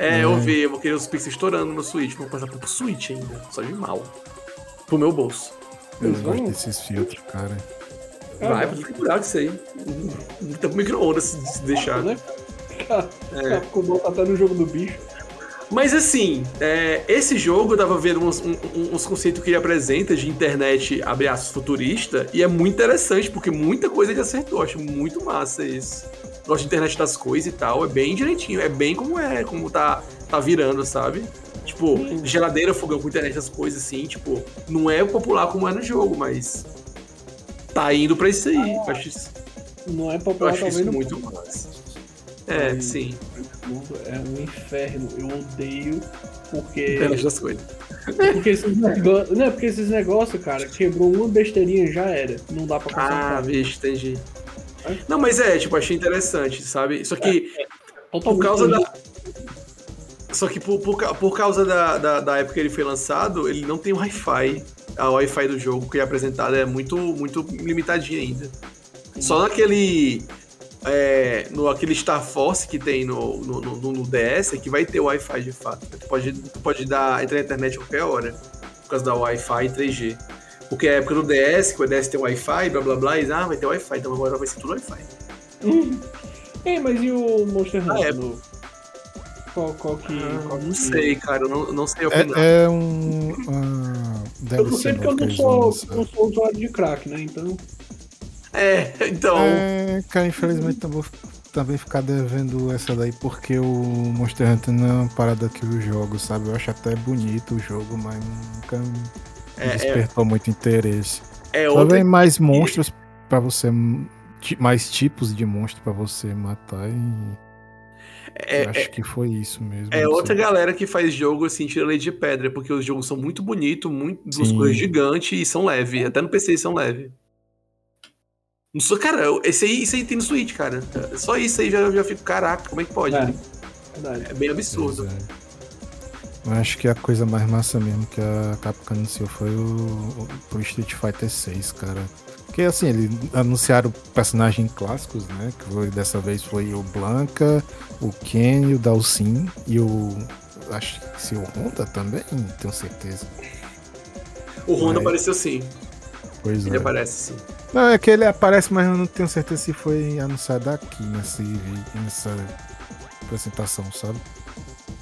É, é, eu vi, eu vou querer os pixels estourando no Switch. Vou passar pro Switch ainda. Só de mal. Pro meu bolso. Eu não gosto desses filtros, cara. Vai, vou procurar isso aí. Tá pro micro-ondas se deixar. Né? É. Ficou bom até no jogo do bicho. Mas assim, é, esse jogo eu tava vendo uns, uns, uns, conceitos que ele apresenta de internet, abre futurista, e é muito interessante, porque muita coisa ele acertou. Acho muito massa isso. Gosto de internet das coisas e tal, é bem direitinho, é bem como é, como tá, tá virando, sabe? Tipo, geladeira, fogão com internet, essas coisas assim, tipo, não é popular como é no jogo, mas tá indo pra isso aí. Ah, acho isso, não é popular, eu acho isso muito massa. É, Ai, sim. É um inferno. Eu odeio porque. Internet das coisas. Porque esses negócios. Não, porque esses negócios, cara, quebrou uma besteirinha já era. Não dá pra consertar. Ah, vixe, entendi. Não, mas é, tipo, achei interessante, sabe? Só que. É, é, por causa da. Só que por, por, por causa da, da, da, época que ele foi lançado, ele não tem Wi-Fi. A Wi-Fi do jogo que é apresentado é muito, muito limitadinha ainda. Só naquele. É, no aquele Star Force que tem no, no, no, no DS é que vai ter Wi-Fi de fato. Tu pode, tu pode dar, entrar na internet a qualquer hora. Por causa da Wi-Fi 3G. Porque é a época do DS, que o DS tem Wi-Fi, blá blá blá, e ah, vai ter Wi-Fi, então agora vai ser tudo Wi-Fi. Hum. Ei, mas e o Monster Hunter? Ah, é. Qual, qual que. Ah, qual não que... sei, cara, não, não sei opinar. É, é um. Uh, eu não sei porque eu não sou, não sou usuário de crack, né? Então. É, então. É, cara, infelizmente eu vou também ficar devendo essa daí porque o Monster Hunter não é uma parada que eu jogo, sabe? Eu acho até bonito o jogo, mas nunca é, despertou é... muito interesse. É Só outra... vem mais monstros para você. Mais tipos de monstros para você matar e é, acho é, que foi isso mesmo. É outra sei. galera que faz jogo assim, tira lei de pedra, porque os jogos são muito bonitos, muito, duas coisas gigantes e são leves. Até no PC são leves. Cara, esse aí, esse aí tem no Switch, cara. Só isso aí já, já fico, caraca, como é que pode? É, é bem absurdo. Eu acho que a coisa mais massa mesmo que a Capcom anunciou foi o, o Street Fighter 6, cara. Porque assim, eles anunciaram personagens clássicos, né? Que foi, dessa vez foi o Blanca, o Ken, o Dalsin e o. Acho que se o Honda também, tenho certeza. O Honda mas... apareceu sim. Pois ele é. aparece sim. Não, é que ele aparece, mas eu não tenho certeza se foi anunciado aqui nesse, nessa apresentação, sabe?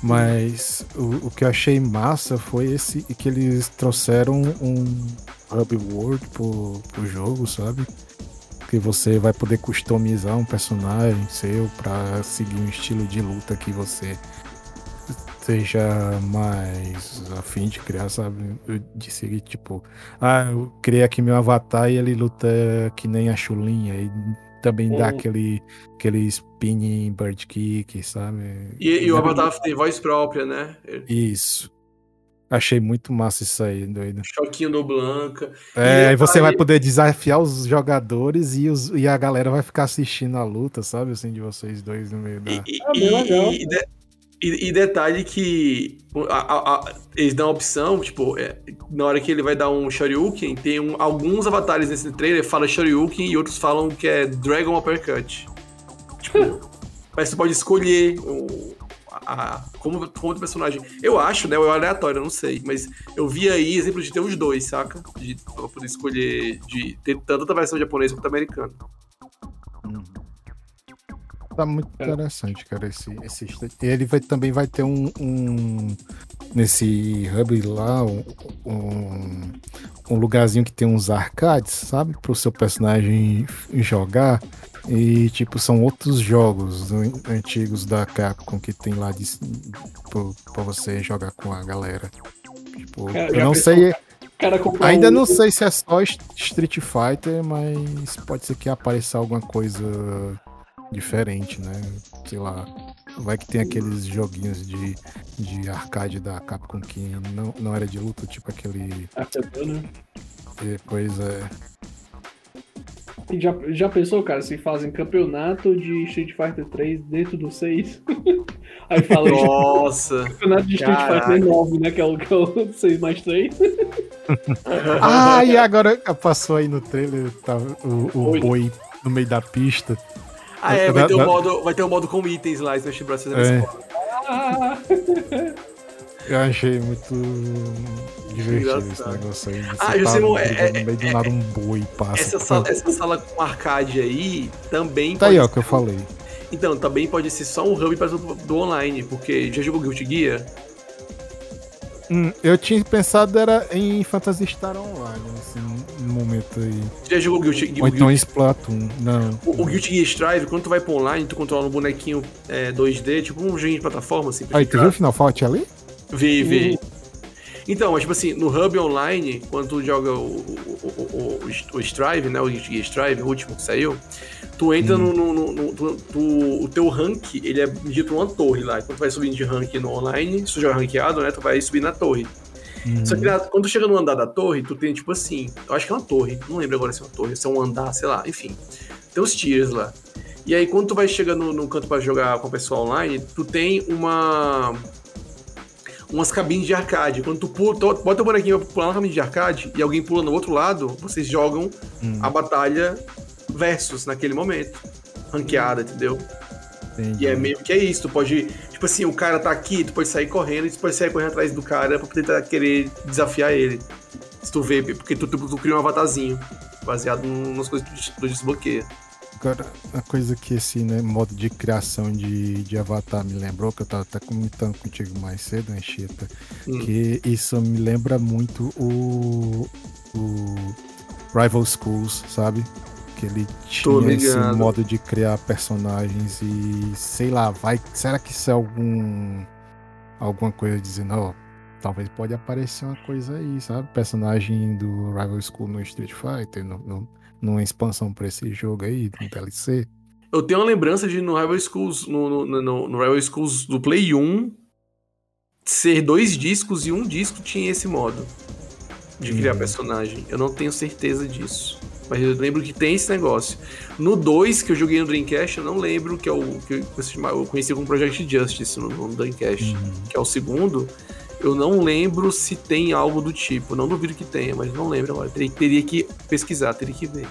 Mas o, o que eu achei massa foi esse que eles trouxeram um hub world pro, pro jogo, sabe? Que você vai poder customizar um personagem seu para seguir um estilo de luta que você seja mais afim de criar, sabe? De seguir, tipo, ah, eu criei aqui meu avatar e ele luta que nem a chulinha e também dá aquele, aquele spinning bird kick, sabe? E, e o Avatar tem voz própria, né? Isso. Achei muito massa isso aí, doido. Choquinho do Blanca. É, aí você vai poder desafiar os jogadores e, os, e a galera vai ficar assistindo a luta, sabe? Assim, de vocês dois no meio da. E, ah, bem legal. E, e, e, detalhe que a, a, a, eles dão a opção, tipo, é, na hora que ele vai dar um Shoryuken, tem um, alguns avatares nesse trailer fala Shoryuken e outros falam que é Dragon Uppercut. Tipo, mas você pode escolher o, a, como, como o personagem. Eu acho, né? É aleatório, eu não sei. Mas eu vi aí exemplo de ter os dois, saca? De pra poder escolher, de ter tanto a versão japonesa quanto a americana. Uhum. Tá muito interessante, cara, esse, esse Ele vai, também vai ter um, um nesse hub lá, um, um, um, lugarzinho que tem uns arcades, sabe? Para o seu personagem jogar. E, tipo, são outros jogos antigos da Capcom que tem lá de, pra, você jogar com a galera. Tipo, eu não sei. Ainda não sei se é só Street Fighter, mas pode ser que apareça alguma coisa diferente, né? Sei lá. vai que tem aqueles joguinhos de, de arcade da Capcom que não, não era de luta, tipo aquele. Acertou, né? Depois é. E Já, já pensou, cara, se fazem campeonato de Street Fighter 3 dentro do 6? Aí fala Nossa! campeonato de Street Caraca. Fighter 9, né? Que é o, que é o 6 mais 3. Ah, e agora passou aí no trailer tá, o, o Oi. boi no meio da pista. Ah, é, vai ter, um modo, vai ter um modo com itens lá, Smash Bros. É. Ah, Eu achei muito divertido esse negócio aí. Você Ah, tá não, é- é- no meio do nada um boi passa. Essa sala, essa sala com arcade aí também Tá aí, ó, que eu falei. Então, também pode ser só um hub para do, do online, porque já jogou Guilty Gear? Hum, eu tinha pensado era em Phantasy Star Online, assim, no momento aí. Já jogou Guilty Gear? Ou então Splatoon. Não. O, o Guilty Gear Strive, quando tu vai pro online, tu controla um bonequinho é, 2D, tipo um joguinho de plataforma, assim. Aí, tu viu o Final Fight ali? Vi, vi. Então, mas tipo assim, no Hub Online, quando tu joga o, o, o, o, Strive, né? O Strive, o último que saiu, tu entra no. no, no- no- tu- tu- o teu rank, ele é medido uma torre lá. Quando tu vai subindo de rank no online, se tu joga ranqueado, né? Tu vai subir na torre. Só que na- quando tu chega no andar da torre, tu tem tipo assim, eu acho que é uma torre, não lembro agora se é uma torre, se é um andar, sei lá, enfim. Tem os tiers lá. E aí quando tu vai chegar no, no canto pra jogar com o pessoal online, tu tem uma umas cabines de arcade. Quando tu pula, tu bota o bonequinho pra pular na cabine de arcade e alguém pula no outro lado, vocês jogam Hum, a batalha versus naquele momento. Ranqueada, entendeu? entendi. E é meio que é isso, tu pode. Tipo assim, o cara tá aqui, tu pode sair correndo e tu pode sair correndo atrás do cara pra tentar querer desafiar ele. Se tu vê, porque tu, tu, tu cria um avatarzinho, baseado nas coisas que tu desbloqueia. Agora, a coisa que esse né, modo de criação de, de avatar me lembrou, que eu tava até comentando contigo mais cedo, Chita? Hum. Que isso me lembra muito o, o Rival Schools, sabe? Que ele tinha esse modo de criar personagens e sei lá, vai. Será que isso é algum. alguma coisa dizendo, ó, talvez pode aparecer uma coisa aí, sabe? Personagem do Rival School no Street Fighter, no, no- numa expansão pra esse jogo aí, no DLC. Eu tenho uma lembrança de no Rival Schools, no, no, no, no Rival Schools do Play 1, ser dois discos e um disco tinha esse modo de criar Uhum. personagem. Eu não tenho certeza disso. Mas eu lembro que tem esse negócio. No 2, que eu joguei no Dreamcast, eu não lembro que é o que eu conheci como Project Justice no, no Dreamcast, que é o segundo. Eu não lembro se tem algo do tipo. Não duvido que tenha, mas não lembro agora. Teria, teria que pesquisar, teria que ver.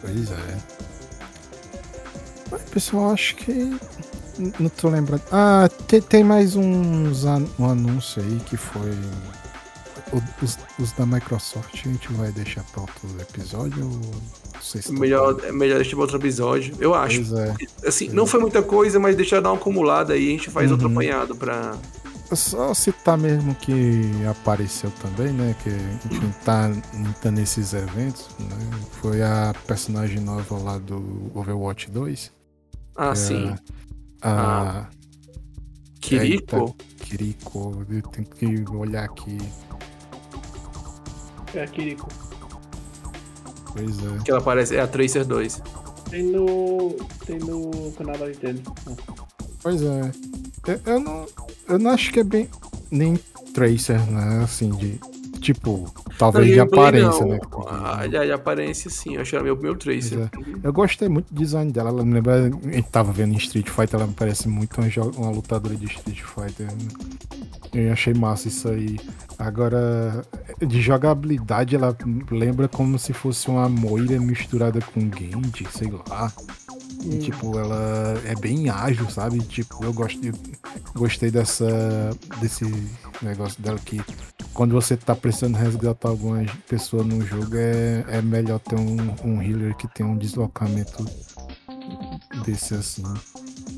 Pois é. Mas, pessoal, acho que. Não tô lembrando. Ah, tem, tem mais uns an- um anúncio aí que foi. Os, os da Microsoft a gente vai deixar pra outro episódio ou não sei se tá- Melhor, é melhor deixar pra outro episódio. Eu acho. Pois é. Assim, não foi muita coisa, mas deixar dar uma acumulada aí, a gente faz outro Uhum. apanhado pra. É Só citar mesmo que apareceu também, né? Que enfim, tá, tá nesses eventos, né? Foi a personagem nova lá do Overwatch 2. Ah, É, sim. A Kiriko. Kiriko. Eu tenho que olhar aqui. É a Kiriko. Pois é. Que ela aparece. É a Tracer 2. Tem no. Tem no canal da Nintendo. Pois é. Eu, eu não. Eu não acho que é bem. Nem Tracer, né? Assim, de. Tipo, talvez de gameplay, aparência, não. né? Ah, de, de aparência, sim. Eu achei ela meu primeiro Tracer. Eu gostei muito do design dela. Ela me lembra. A gente tava vendo em Street Fighter, ela me parece muito uma, uma lutadora de Street Fighter. né? Eu achei massa isso aí. Agora, de jogabilidade, ela lembra como se fosse uma Moira misturada com Genji, sei lá. E, tipo, ela é bem ágil, sabe? Tipo, eu gostei, gostei dessa, desse negócio dela que quando você tá precisando resgatar alguma pessoa no jogo, é, é melhor ter um, um healer que tem um deslocamento desse assim.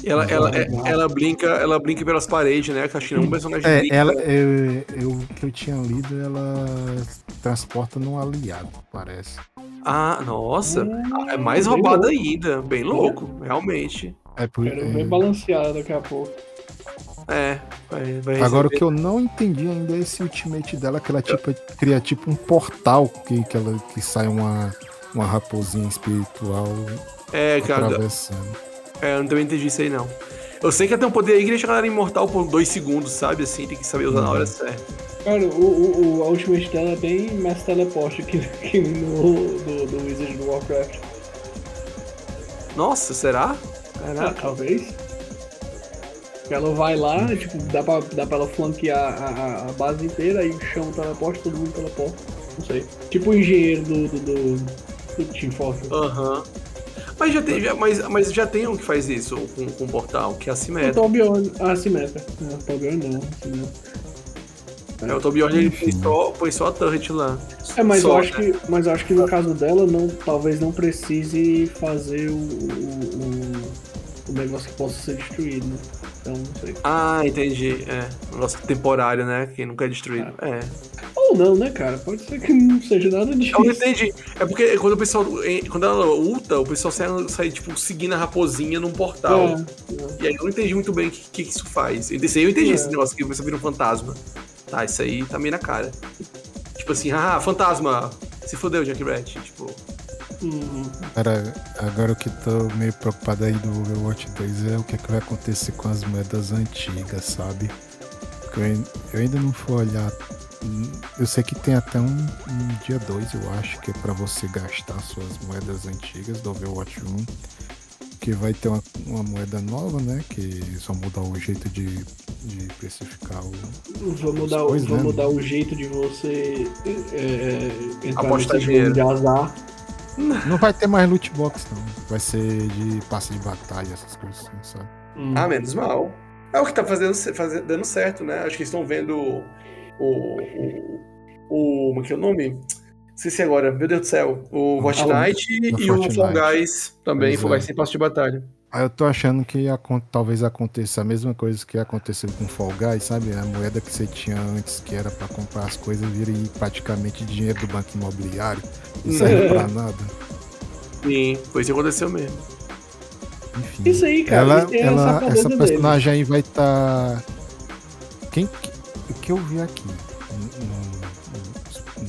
Ela, ela, Agora, é- ela, brinca, ela brinca pelas paredes, né? Que não é um personagem É, ela, eu, eu que eu tinha lido, ela transporta num aliado, parece. Ah, nossa. Hum, é mais bem roubada ainda. Bem louco, realmente. É por, Quero é, ver balanceada daqui a pouco. É. Vai, vai Agora o que eu não entendi ainda é esse ultimate dela, que ela tipo, cria tipo um portal que, que, ela, que sai uma, uma raposinha espiritual É, cara. atravessando. É, eu não também entendi isso aí, não. Eu sei que tem um poder aí que deixa a galera imortal por dois segundos, sabe? Assim, tem que saber usar na hora certa. Cara, o, o, o a Ultimate dela é bem mais teleporte que, que no do, do Wizard do Warcraft. Nossa, será? Caraca. Ah, talvez. Ela vai lá, tipo, dá pra, dá pra ela flanquear a, a, a base inteira, aí o chão teleporta, todo mundo teleporta. Não sei. Tipo o engenheiro do, do, do, do Team Fortress. Aham. Uhum. Mas já tem, já, mas, mas já tem um que faz isso com, com o portal, que é assimétrico. O Tobion, ah, assimétrico. Não, o Tobion não, assimétrico. É, o Tobion ele põe só, põe só a turret lá. É, mas, só, eu acho né? que, mas eu acho que no caso dela, não, talvez não precise fazer o, o, o, negócio que possa ser destruído, né? Então, não sei. Ah, entendi. É. Um negócio temporário, né? Que nunca é destruído. É. é. Ou não, né, cara? Pode ser que não seja nada disso. Eu entendi. É porque quando o pessoal. Quando ela ulta, o pessoal sai, sai tipo, seguindo a raposinha num portal. É. E aí eu não entendi muito bem o que, que isso faz. Eu entendi, eu entendi é. esse negócio que você vira um fantasma. Tá, isso aí tá meio na cara. Tipo assim, ah, fantasma! Se fodeu, Jack Rat. Tipo. Cara, agora o que tô meio preocupado aí do Overwatch 2 é o que, é que vai acontecer com as moedas antigas, sabe? Porque eu, eu ainda não fui olhar. Eu sei que tem até um, um dia 2, eu acho, que é pra você gastar suas moedas antigas do Overwatch 1. Que vai ter uma, uma moeda nova, né? Que só mudar o jeito de, de especificar o. Vou mudar, coisas, vou né? mudar o jeito de você é, é entrar Apostar dinheiro. de azar. Não vai ter mais loot box, não. Vai ser de passe de batalha, essas coisas assim, sabe? Hum. Ah, menos mal. É o que tá fazendo, fazendo, dando certo, né? Acho que estão vendo o. O. o como é que é o nome? Não sei se agora, meu Deus do céu. O Fortnite ah, e o Fall Guys também. Fall Guys sem passe de batalha. Eu tô achando que talvez aconteça a mesma coisa que aconteceu com Fall Guys, sabe? A moeda que você tinha antes, que era para comprar as coisas, vira praticamente dinheiro do banco imobiliário. Não serve pra nada. Sim, foi isso que aconteceu mesmo. Enfim. Isso aí, cara. Ela, ela, essa, essa personagem dele. aí vai estar. Tá... Quem o que eu vi aqui no,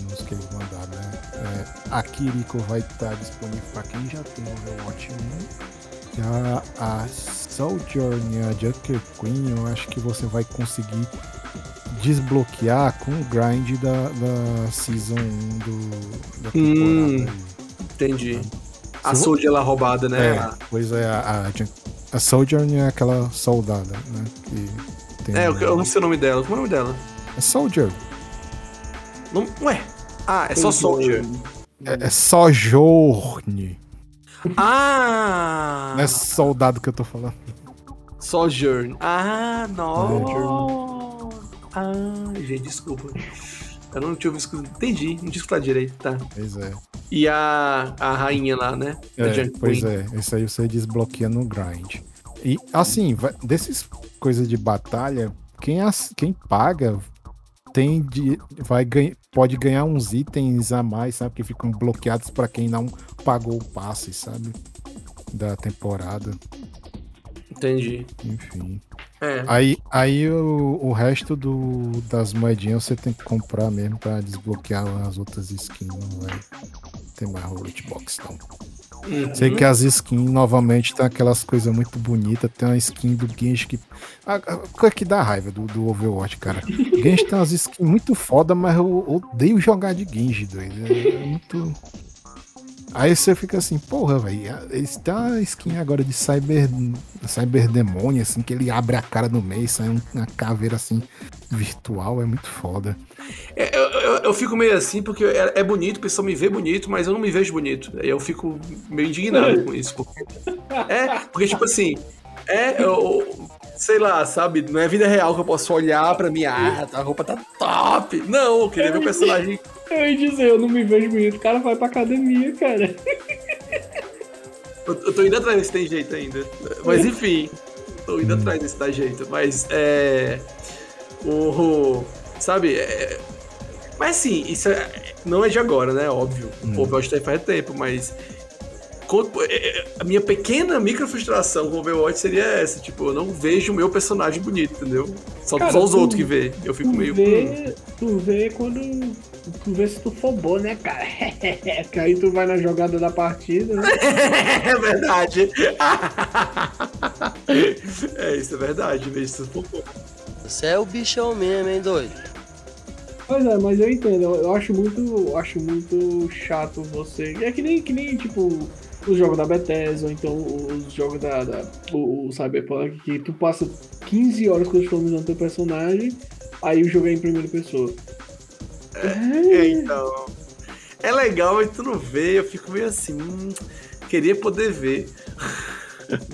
nos que eles mandaram, né? É, a Kiriko vai estar tá disponível para quem já tem o Overwatch 1 já a Sojourner, a Junker Queen, eu acho que você vai conseguir desbloquear com o grind da, da Season 1 do, da temporada. Hum, entendi. A Se Soldier lá roubada, né? É, pois é, a, a, a Sojourner é aquela soldada, né? Que tem é, eu, eu não sei o nome dela. Como é o nome dela? É Soldier. Não, ué. Ah, é só Soldier. É, é Sojourne. Ah! Não é soldado que eu tô falando. Sojourn. Ah, não. Ah, gente, desculpa. Eu não tinha ouvido. Entendi, não tinha escutado direito, tá. Pois é. E a, a rainha lá, né? É, pois Queen. é, isso aí você desbloqueia no grind. E assim, vai, desses coisas de batalha, quem, as, quem paga tem de, vai ganha, pode ganhar uns itens a mais, sabe? Que ficam bloqueados para quem não pagou o passe, sabe? Da temporada. Entendi. Enfim. É. Aí, aí o, o resto do, das moedinhas você tem que comprar mesmo para desbloquear as outras skins. Não vai ter mais loot box, não. Uhum. Sei que as skins, novamente, tem aquelas coisas muito bonitas. Tem uma skin do Genji que. A, coisa que dá raiva do, do Overwatch, cara. Genji tem umas skins muito foda, mas eu odeio jogar de Genji, doido. É, é muito. Aí você fica assim, porra, velho, eles têm uma skin agora de Cyber, cyber Demônio, assim, que ele abre a cara no meio, sai uma caveira assim, virtual, é muito foda. É, eu, eu, eu, fico meio assim, porque é, é, bonito, o pessoal me vê bonito, mas eu não me vejo bonito. Aí eu fico meio indignado com isso. Porque, é, porque tipo assim, é, eu, sei lá, sabe? Não é vida real que eu posso olhar pra mim, ah, a roupa tá top. Não, eu queria ver o personagem eu ia dizer, eu não me vejo bonito. O cara vai pra academia, cara. Eu, eu tô indo atrás desse tem jeito ainda. Mas enfim, tô indo atrás desse dá jeito. Mas é. O. Sabe? É, mas assim, isso é, não é de agora, né? Óbvio. Hum. O Overwatch tá faz tempo, mas. É, é, a minha pequena micro frustração com o Overwatch seria essa. Tipo, eu não vejo o meu personagem bonito, entendeu? Só, Cara, só os tu, outros que vê. Eu fico tu meio. Vê, tu vê quando. Tu vê se tu for bom, né, cara? que aí tu vai na jogada da partida. Né? é verdade. é, isso é verdade, vê se tu for bom. Você é o bichão mesmo, hein, doido? Pois é, mas eu entendo, eu acho muito. Eu acho muito chato você. É que nem, que nem tipo os jogos da Bethesda, ou então os jogos da, da o, o, Cyberpunk, que tu passa 15 horas customizando teu personagem, aí o jogo é em primeira pessoa. É, é então. É legal, mas tu não vê, eu fico meio assim. Hum, queria poder ver.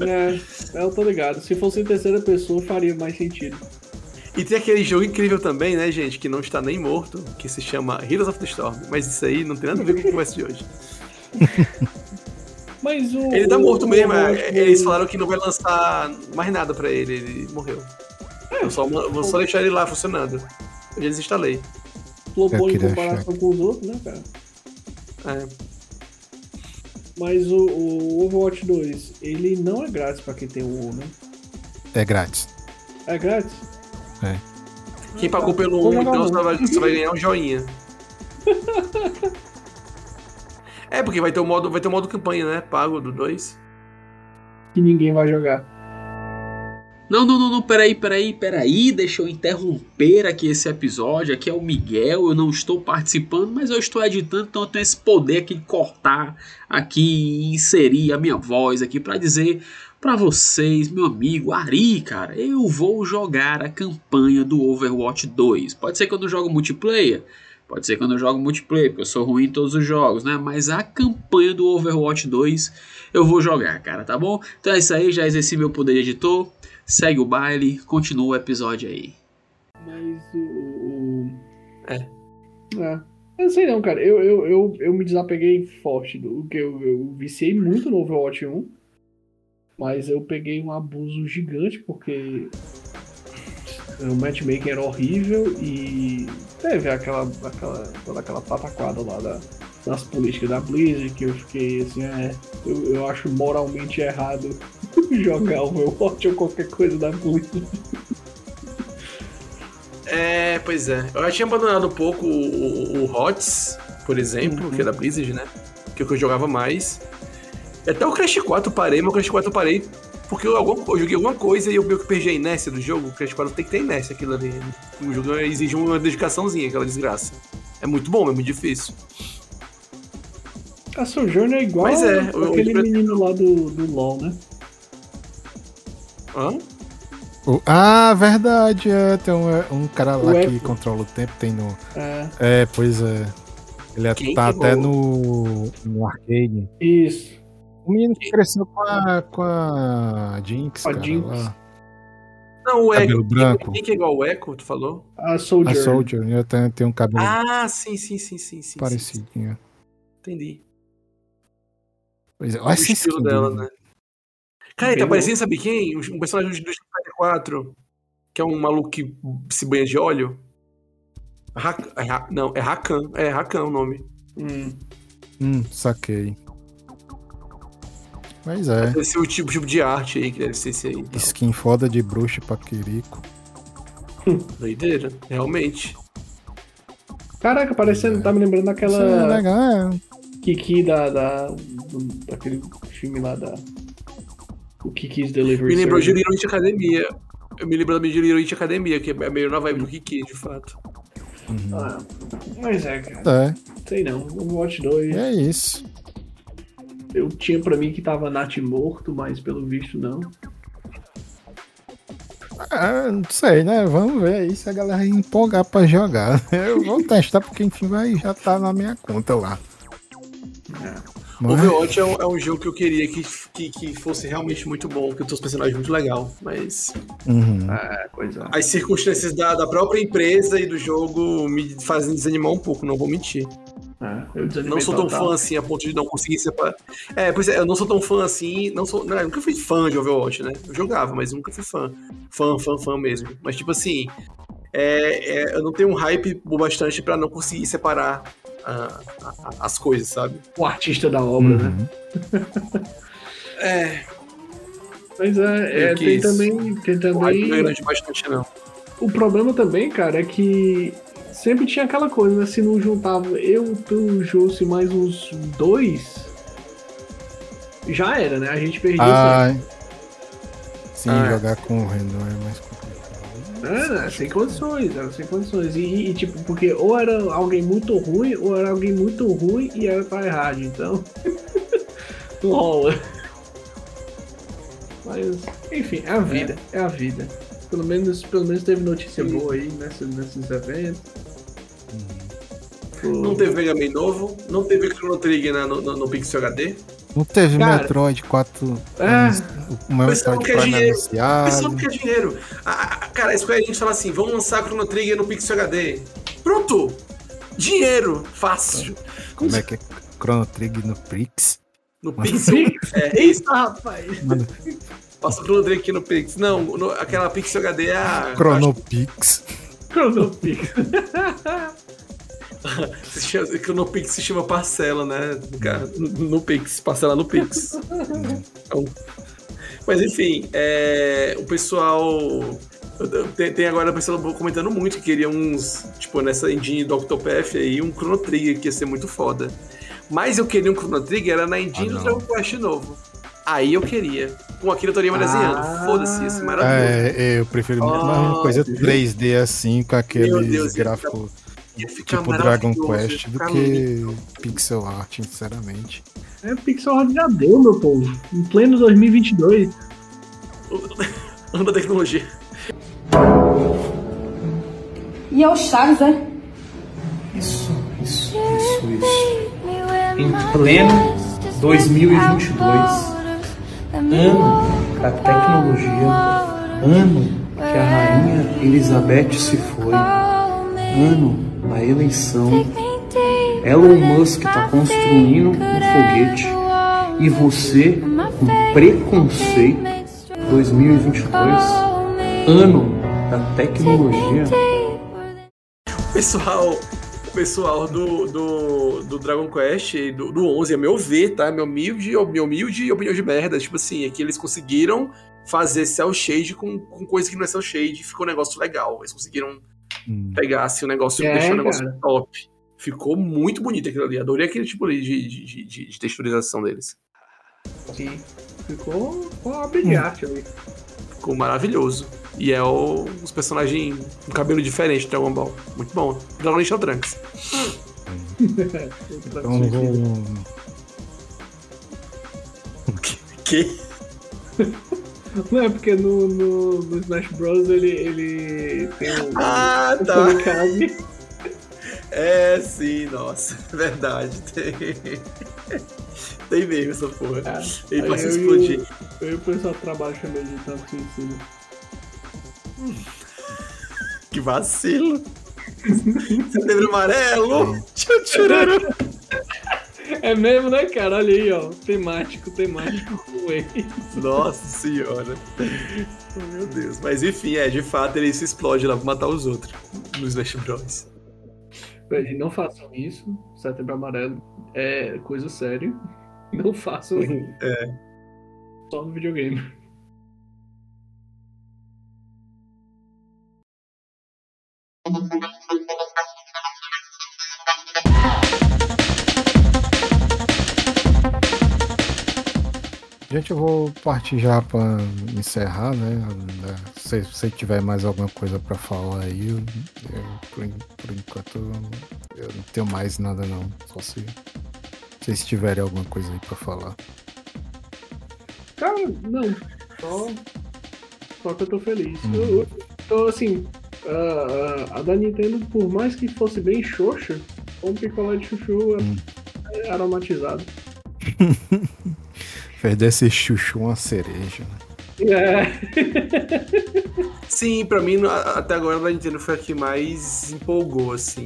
É, eu tô ligado. Se fosse em terceira pessoa, faria mais sentido. E tem aquele jogo incrível também, né, gente, que não está nem morto, que se chama Heroes of the Storm. Mas isso aí não tem nada a ver com o conversa de hoje. Mas o. Ele tá morto o, mesmo, o, é, eles falaram que não vai lançar mais nada pra ele, ele morreu. É, eu só, vou só deixar ele lá funcionando. Eu já desinstalei. Flopou em comparação achar. com os outros, né, cara? É. Mas o, o, Overwatch 2, ele não é grátis pra quem tem o WoW, né? É grátis. É grátis? É. Quem pagou pelo 1, então você vai, você vai ganhar um joinha. É, porque vai ter o modo, vai ter o modo campanha, né? Pago do 2. Que ninguém vai jogar. Não, não, não, não, peraí, peraí, peraí, deixa eu interromper aqui esse episódio. Aqui é o Miguel, eu não estou participando, mas eu estou editando, então eu tenho esse poder aqui de cortar aqui e inserir a minha voz aqui para dizer para vocês, meu amigo Ari, cara, eu vou jogar a campanha do Overwatch 2. Pode ser que eu não jogo multiplayer, Pode ser quando eu jogo multiplayer, porque eu sou ruim em todos os jogos, né? Mas a campanha do Overwatch 2 eu vou jogar, cara, tá bom? Então é isso aí, já exerci meu poder de editor. Segue o baile, continua o episódio aí. Mas o. É. É. Eu não sei não, cara. Eu, eu, eu, eu me desapeguei forte do que eu, eu viciei muito no Overwatch 1. Mas eu peguei um abuso gigante porque o matchmaking era horrível e teve aquela, aquela, toda aquela pataquada lá da, das políticas da Blizzard que eu fiquei assim, é, eu, eu acho moralmente errado jogar o meu Watch ou qualquer coisa da Blizzard. É, pois é. Eu já tinha abandonado um pouco o, o, o HOTS, por exemplo, uhum. que é da Blizzard, né? Que é o que eu jogava mais. Até o Crash 4 eu parei, mas o Crash 4 eu parei porque eu, eu joguei alguma coisa e eu meio que perdi a inércia do jogo. O Crash 4 tem que ter inércia aquilo ali. O jogo exige uma dedicaçãozinha, aquela desgraça. É muito bom, é muito difícil. A Sojourner é igual Mas é, aquele o... menino lá do, do LoL, né? Hã? ah, verdade, é, tem um, é, um cara lá que controla o tempo, tem no. É, é pois é. Ele é, tá até no, no arcade. Isso. O menino que cresceu com a, com a Jinx. A cara, Jinx. Lá. Não, o cabelo Echo. Branco. Quem que é igual o Echo, tu falou? A Soldier. A Soldier, né? tem, tem um cabelo. Ah, sim, sim, sim, sim. sim parecidinho. Entendi. Pois é, olha esse estilo dela, né? Cara, ele tá parecendo, sabe quem? Um personagem do Street 4, que é um maluco que se banha de óleo. é, não, é Rakan. É Rakan o nome. Hum. Hum, saquei. Mas é. Deve ser o tipo, tipo de arte aí que deve ser esse aí. Então. Skin foda de bruxa pra Quirico. Doideira, realmente. Caraca, parecendo, é. tá me lembrando daquela. Isso é legal, é. Kiki da, da, do, daquele filme lá da. O Kiki's Delivery. Me lembrou de Little Academia. Eu me lembro também de Little Academia, que é meio na vibe do Kiki, de fato. Uhum. Ah, mas é, cara. É. Sei não. O Watch 2. É isso. Eu tinha para mim que tava Nat morto, mas pelo visto não. Ah, não sei, né? Vamos ver aí se a galera empolgar pra jogar. Eu vou testar porque enfim vai já tá na minha conta lá. É. Mas... Overwatch é um, é um, jogo que eu queria que, que, que, fosse realmente muito bom, que os personagens muito legal, mas uhum. é, é. as circunstâncias da, da própria empresa e do jogo me fazem desanimar um pouco, não vou mentir. É, não sou tão total. fã assim a ponto de não conseguir separar. É, pois é, eu não sou tão fã assim. Não sou, não, eu nunca fui fã de Overwatch, né? Eu jogava, mas nunca fui fã. Fã, fã, fã mesmo. Mas, tipo assim, é, é, eu não tenho um hype bastante para não conseguir separar uh, as coisas, sabe? O artista da obra, né? uhum. né? é. Mas é, é tem, também, tem também. Não é grande bastante, não. o problema também, cara, é que sempre tinha aquela coisa, né? Se não juntava eu, tu, o Jussi mais uns dois, já era, né? A gente perdia ah, Sim, ah, jogar com o Renault é mais complicado. Era, sem condições, era sem condições. E, e, tipo, porque ou era alguém muito ruim, ou era alguém muito ruim e era pra errado, então. não rola. Mas, enfim, é a vida, é, é a vida. Pelo menos, pelo menos teve notícia Sim. boa aí nessa, nesses eventos. Uhum. Não teve Mega Man novo, não teve Chrono Trigger no, no, no Pixel HD. Não teve Cara, Metroid 4. É, o Metroid 4 anunciado. O pessoal quer dinheiro. A, a, cara, a Square Enix fala assim: vamos lançar Chrono Trigger no Pixel HD. Pronto! Dinheiro! Fácil. Como é que é Chrono Trigger no Pix? No Pixel? é isso, rapaz. Mano. Passa o Chrono Trigger aqui no Pix. Não, no, aquela Pixel HD é a. Chronopix. Chronopix. No Pix se chama parcela, né? No, no Pix, parcela no Pix. então, mas enfim, é, o pessoal. Tem, tem, agora o pessoal comentando muito que queria uns, tipo, nessa engine do Octopath aí, um Chrono Trigger que ia ser muito foda. Mas eu queria um Chrono Trigger, era na engine ah, do Dragon Quest novo. Aí eu queria. Com aquilo eu estaria desenhando. Ah, Foda-se, isso é maravilhoso. É, eu prefiro oh, uma coisa 3D assim, com aqueles gráficos tipo Dragon Quest do que lindo. pixel art, sinceramente. É, pixel art já deu, meu povo. Em pleno 2022. Anda tecnologia. E é o Chaves, é? Isso, isso, isso, isso. Em pleno 2022. Ano da tecnologia. Ano que a rainha Elizabeth se foi. Ano a eleição. Elon Musk está construindo um foguete e você, com preconceito, 2022, ano da tecnologia. Pessoal, o pessoal do, do, do Dragon Quest, do, do 11, a meu ver, tá? Meu humilde, meu humilde opinião de merda. Tipo assim, é que eles conseguiram fazer cel shade com, com coisa que não é cel shade. Ficou um negócio legal. Eles conseguiram hum. pegasse o negócio e é, deixar o negócio cara. top. Ficou muito bonito aquilo ali. Adorei aquele tipo de, de, de, de texturização deles. Sim. Ficou uma obra de hum. arte ali. Ficou maravilhoso. E é o, os personagens com cabelo diferente do Dragon Ball. Muito bom. Dragon Ball Trunks. então vou. que? Não, é porque no, no, no, Smash Bros. ele, ele tem um. Ah, um tá. É, sim, nossa, verdade. Tem, tem mesmo essa porra. É, ele pode explodir. Eu, eu e o pessoal trabalho chamei de tanto que ensina. Que vacilo! Setembro amarelo! Tchururu! É mesmo, né, cara? Olha aí, ó. Temático, temático Nossa senhora. Oh, meu Deus. Mas enfim, é, de fato ele se explode lá pra matar os outros nos Smash Bros. Não façam isso. Setembro Amarelo é coisa séria. Não façam. é. Só no videogame. Gente, eu vou partir já para encerrar, né? Se você tiver mais alguma coisa para falar aí, eu, eu, por, por, enquanto eu não tenho mais nada não. Só se vocês tiverem alguma coisa aí para falar. Cara, não. Só, só que eu tô feliz. Uhum. Eu, eu tô assim. A, a, a, da Nintendo, por mais que fosse bem xoxa, um picolé de chuchu uhum. aromatizado. Fez desse chuchu uma cereja, né? É. Sim, pra mim, até agora a Nintendo foi a que mais empolgou, assim.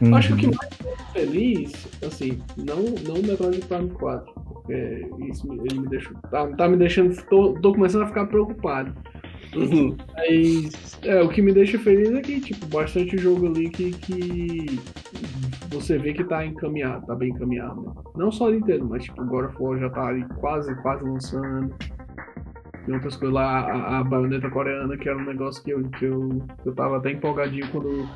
Uhum. Acho que o que mais feliz, assim, não, não o Metroid Prime 4, porque isso ele me deixou. Tá, tá me deixando. Tô, tô começando a ficar preocupado. Uhum. Mas é, o que me deixa feliz é que, tipo, bastante jogo ali que, que você vê que tá encaminhado, tá bem encaminhado. Né? Não só Nintendo, mas tipo, God of War já tá ali quase, quase lançando. Tem outras coisas lá, a, a baioneta coreana, que era um negócio que eu, que eu, eu tava até empolgadinho quando,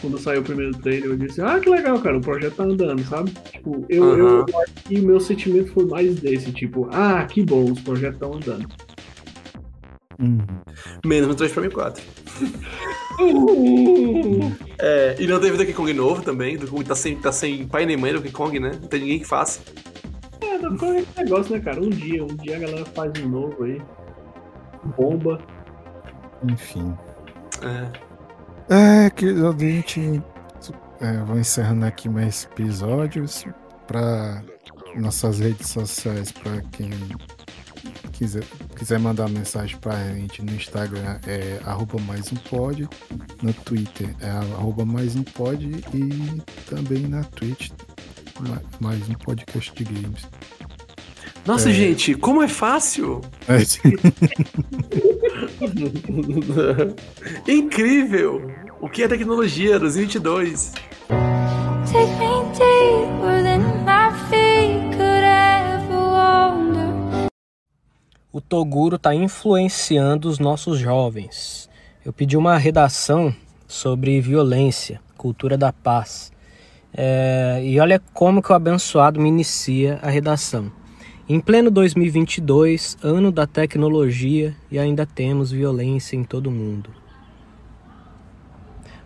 quando saiu o primeiro trailer. Eu disse, ah, que legal, cara, o projeto tá andando, sabe? Tipo, eu, uhum. eu, eu acho que o meu sentimento foi mais desse, tipo, ah, que bom, os projetos estão andando. Hum. Menos no 3 para 4. é, e não teve Donkey Kong novo também. Donkey Kong tá sem, tá sem pai nem mãe do Donkey Kong, né? Não tem ninguém que faça. É, Donkey Kong é esse negócio, né, cara? Um dia, um dia a galera faz um novo aí. Bomba. Enfim. É. É, que a gente. É, vou encerrando aqui mais episódios para nossas redes sociais para quem quiser, quiser mandar mensagem pra gente no Instagram é arroba mais um pod, no Twitter é arroba mais um pod e também na Twitch mais um podcast de games. Nossa, é... gente, como é fácil! É. Incrível! O que é tecnologia 2022? Take me deeper than my feet could o Toguro está influenciando os nossos jovens. Eu pedi uma redação sobre violência, cultura da paz. É, e olha como que o abençoado me inicia a redação. Em pleno 2022, ano da tecnologia, e ainda temos violência em todo mundo.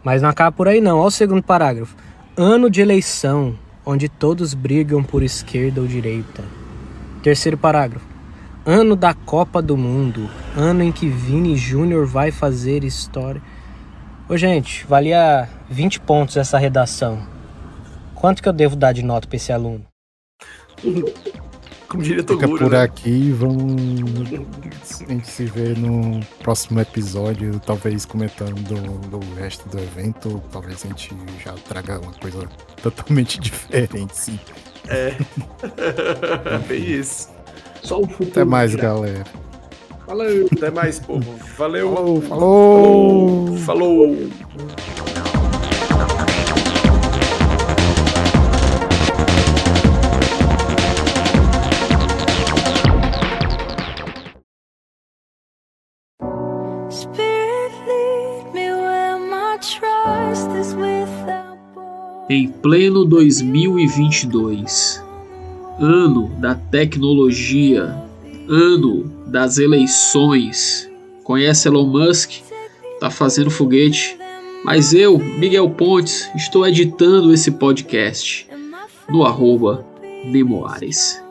Mas não acaba por aí não. Olha o segundo parágrafo. Ano de eleição, onde todos brigam por esquerda ou direita. Terceiro parágrafo Ano da Copa do Mundo, ano em que Vini Júnior vai fazer história. Ô, gente, valia 20 pontos essa redação. Quanto que eu devo dar de nota para esse aluno? Como diretor Fica por né? aqui, vamos a gente se vê no próximo episódio, talvez comentando do, do resto do evento, talvez a gente já traga uma coisa totalmente diferente, sim. É, bem isso. Só o futuro. Até mais, galera. Valeu. Até mais, povo. Valeu. Falou. Falou. Falou. Falou. Em pleno 2022 ano da tecnologia, ano das eleições. Conhece Elon Musk? Tá fazendo foguete. Mas eu, Miguel Pontes, estou editando esse podcast no arroba Memoares.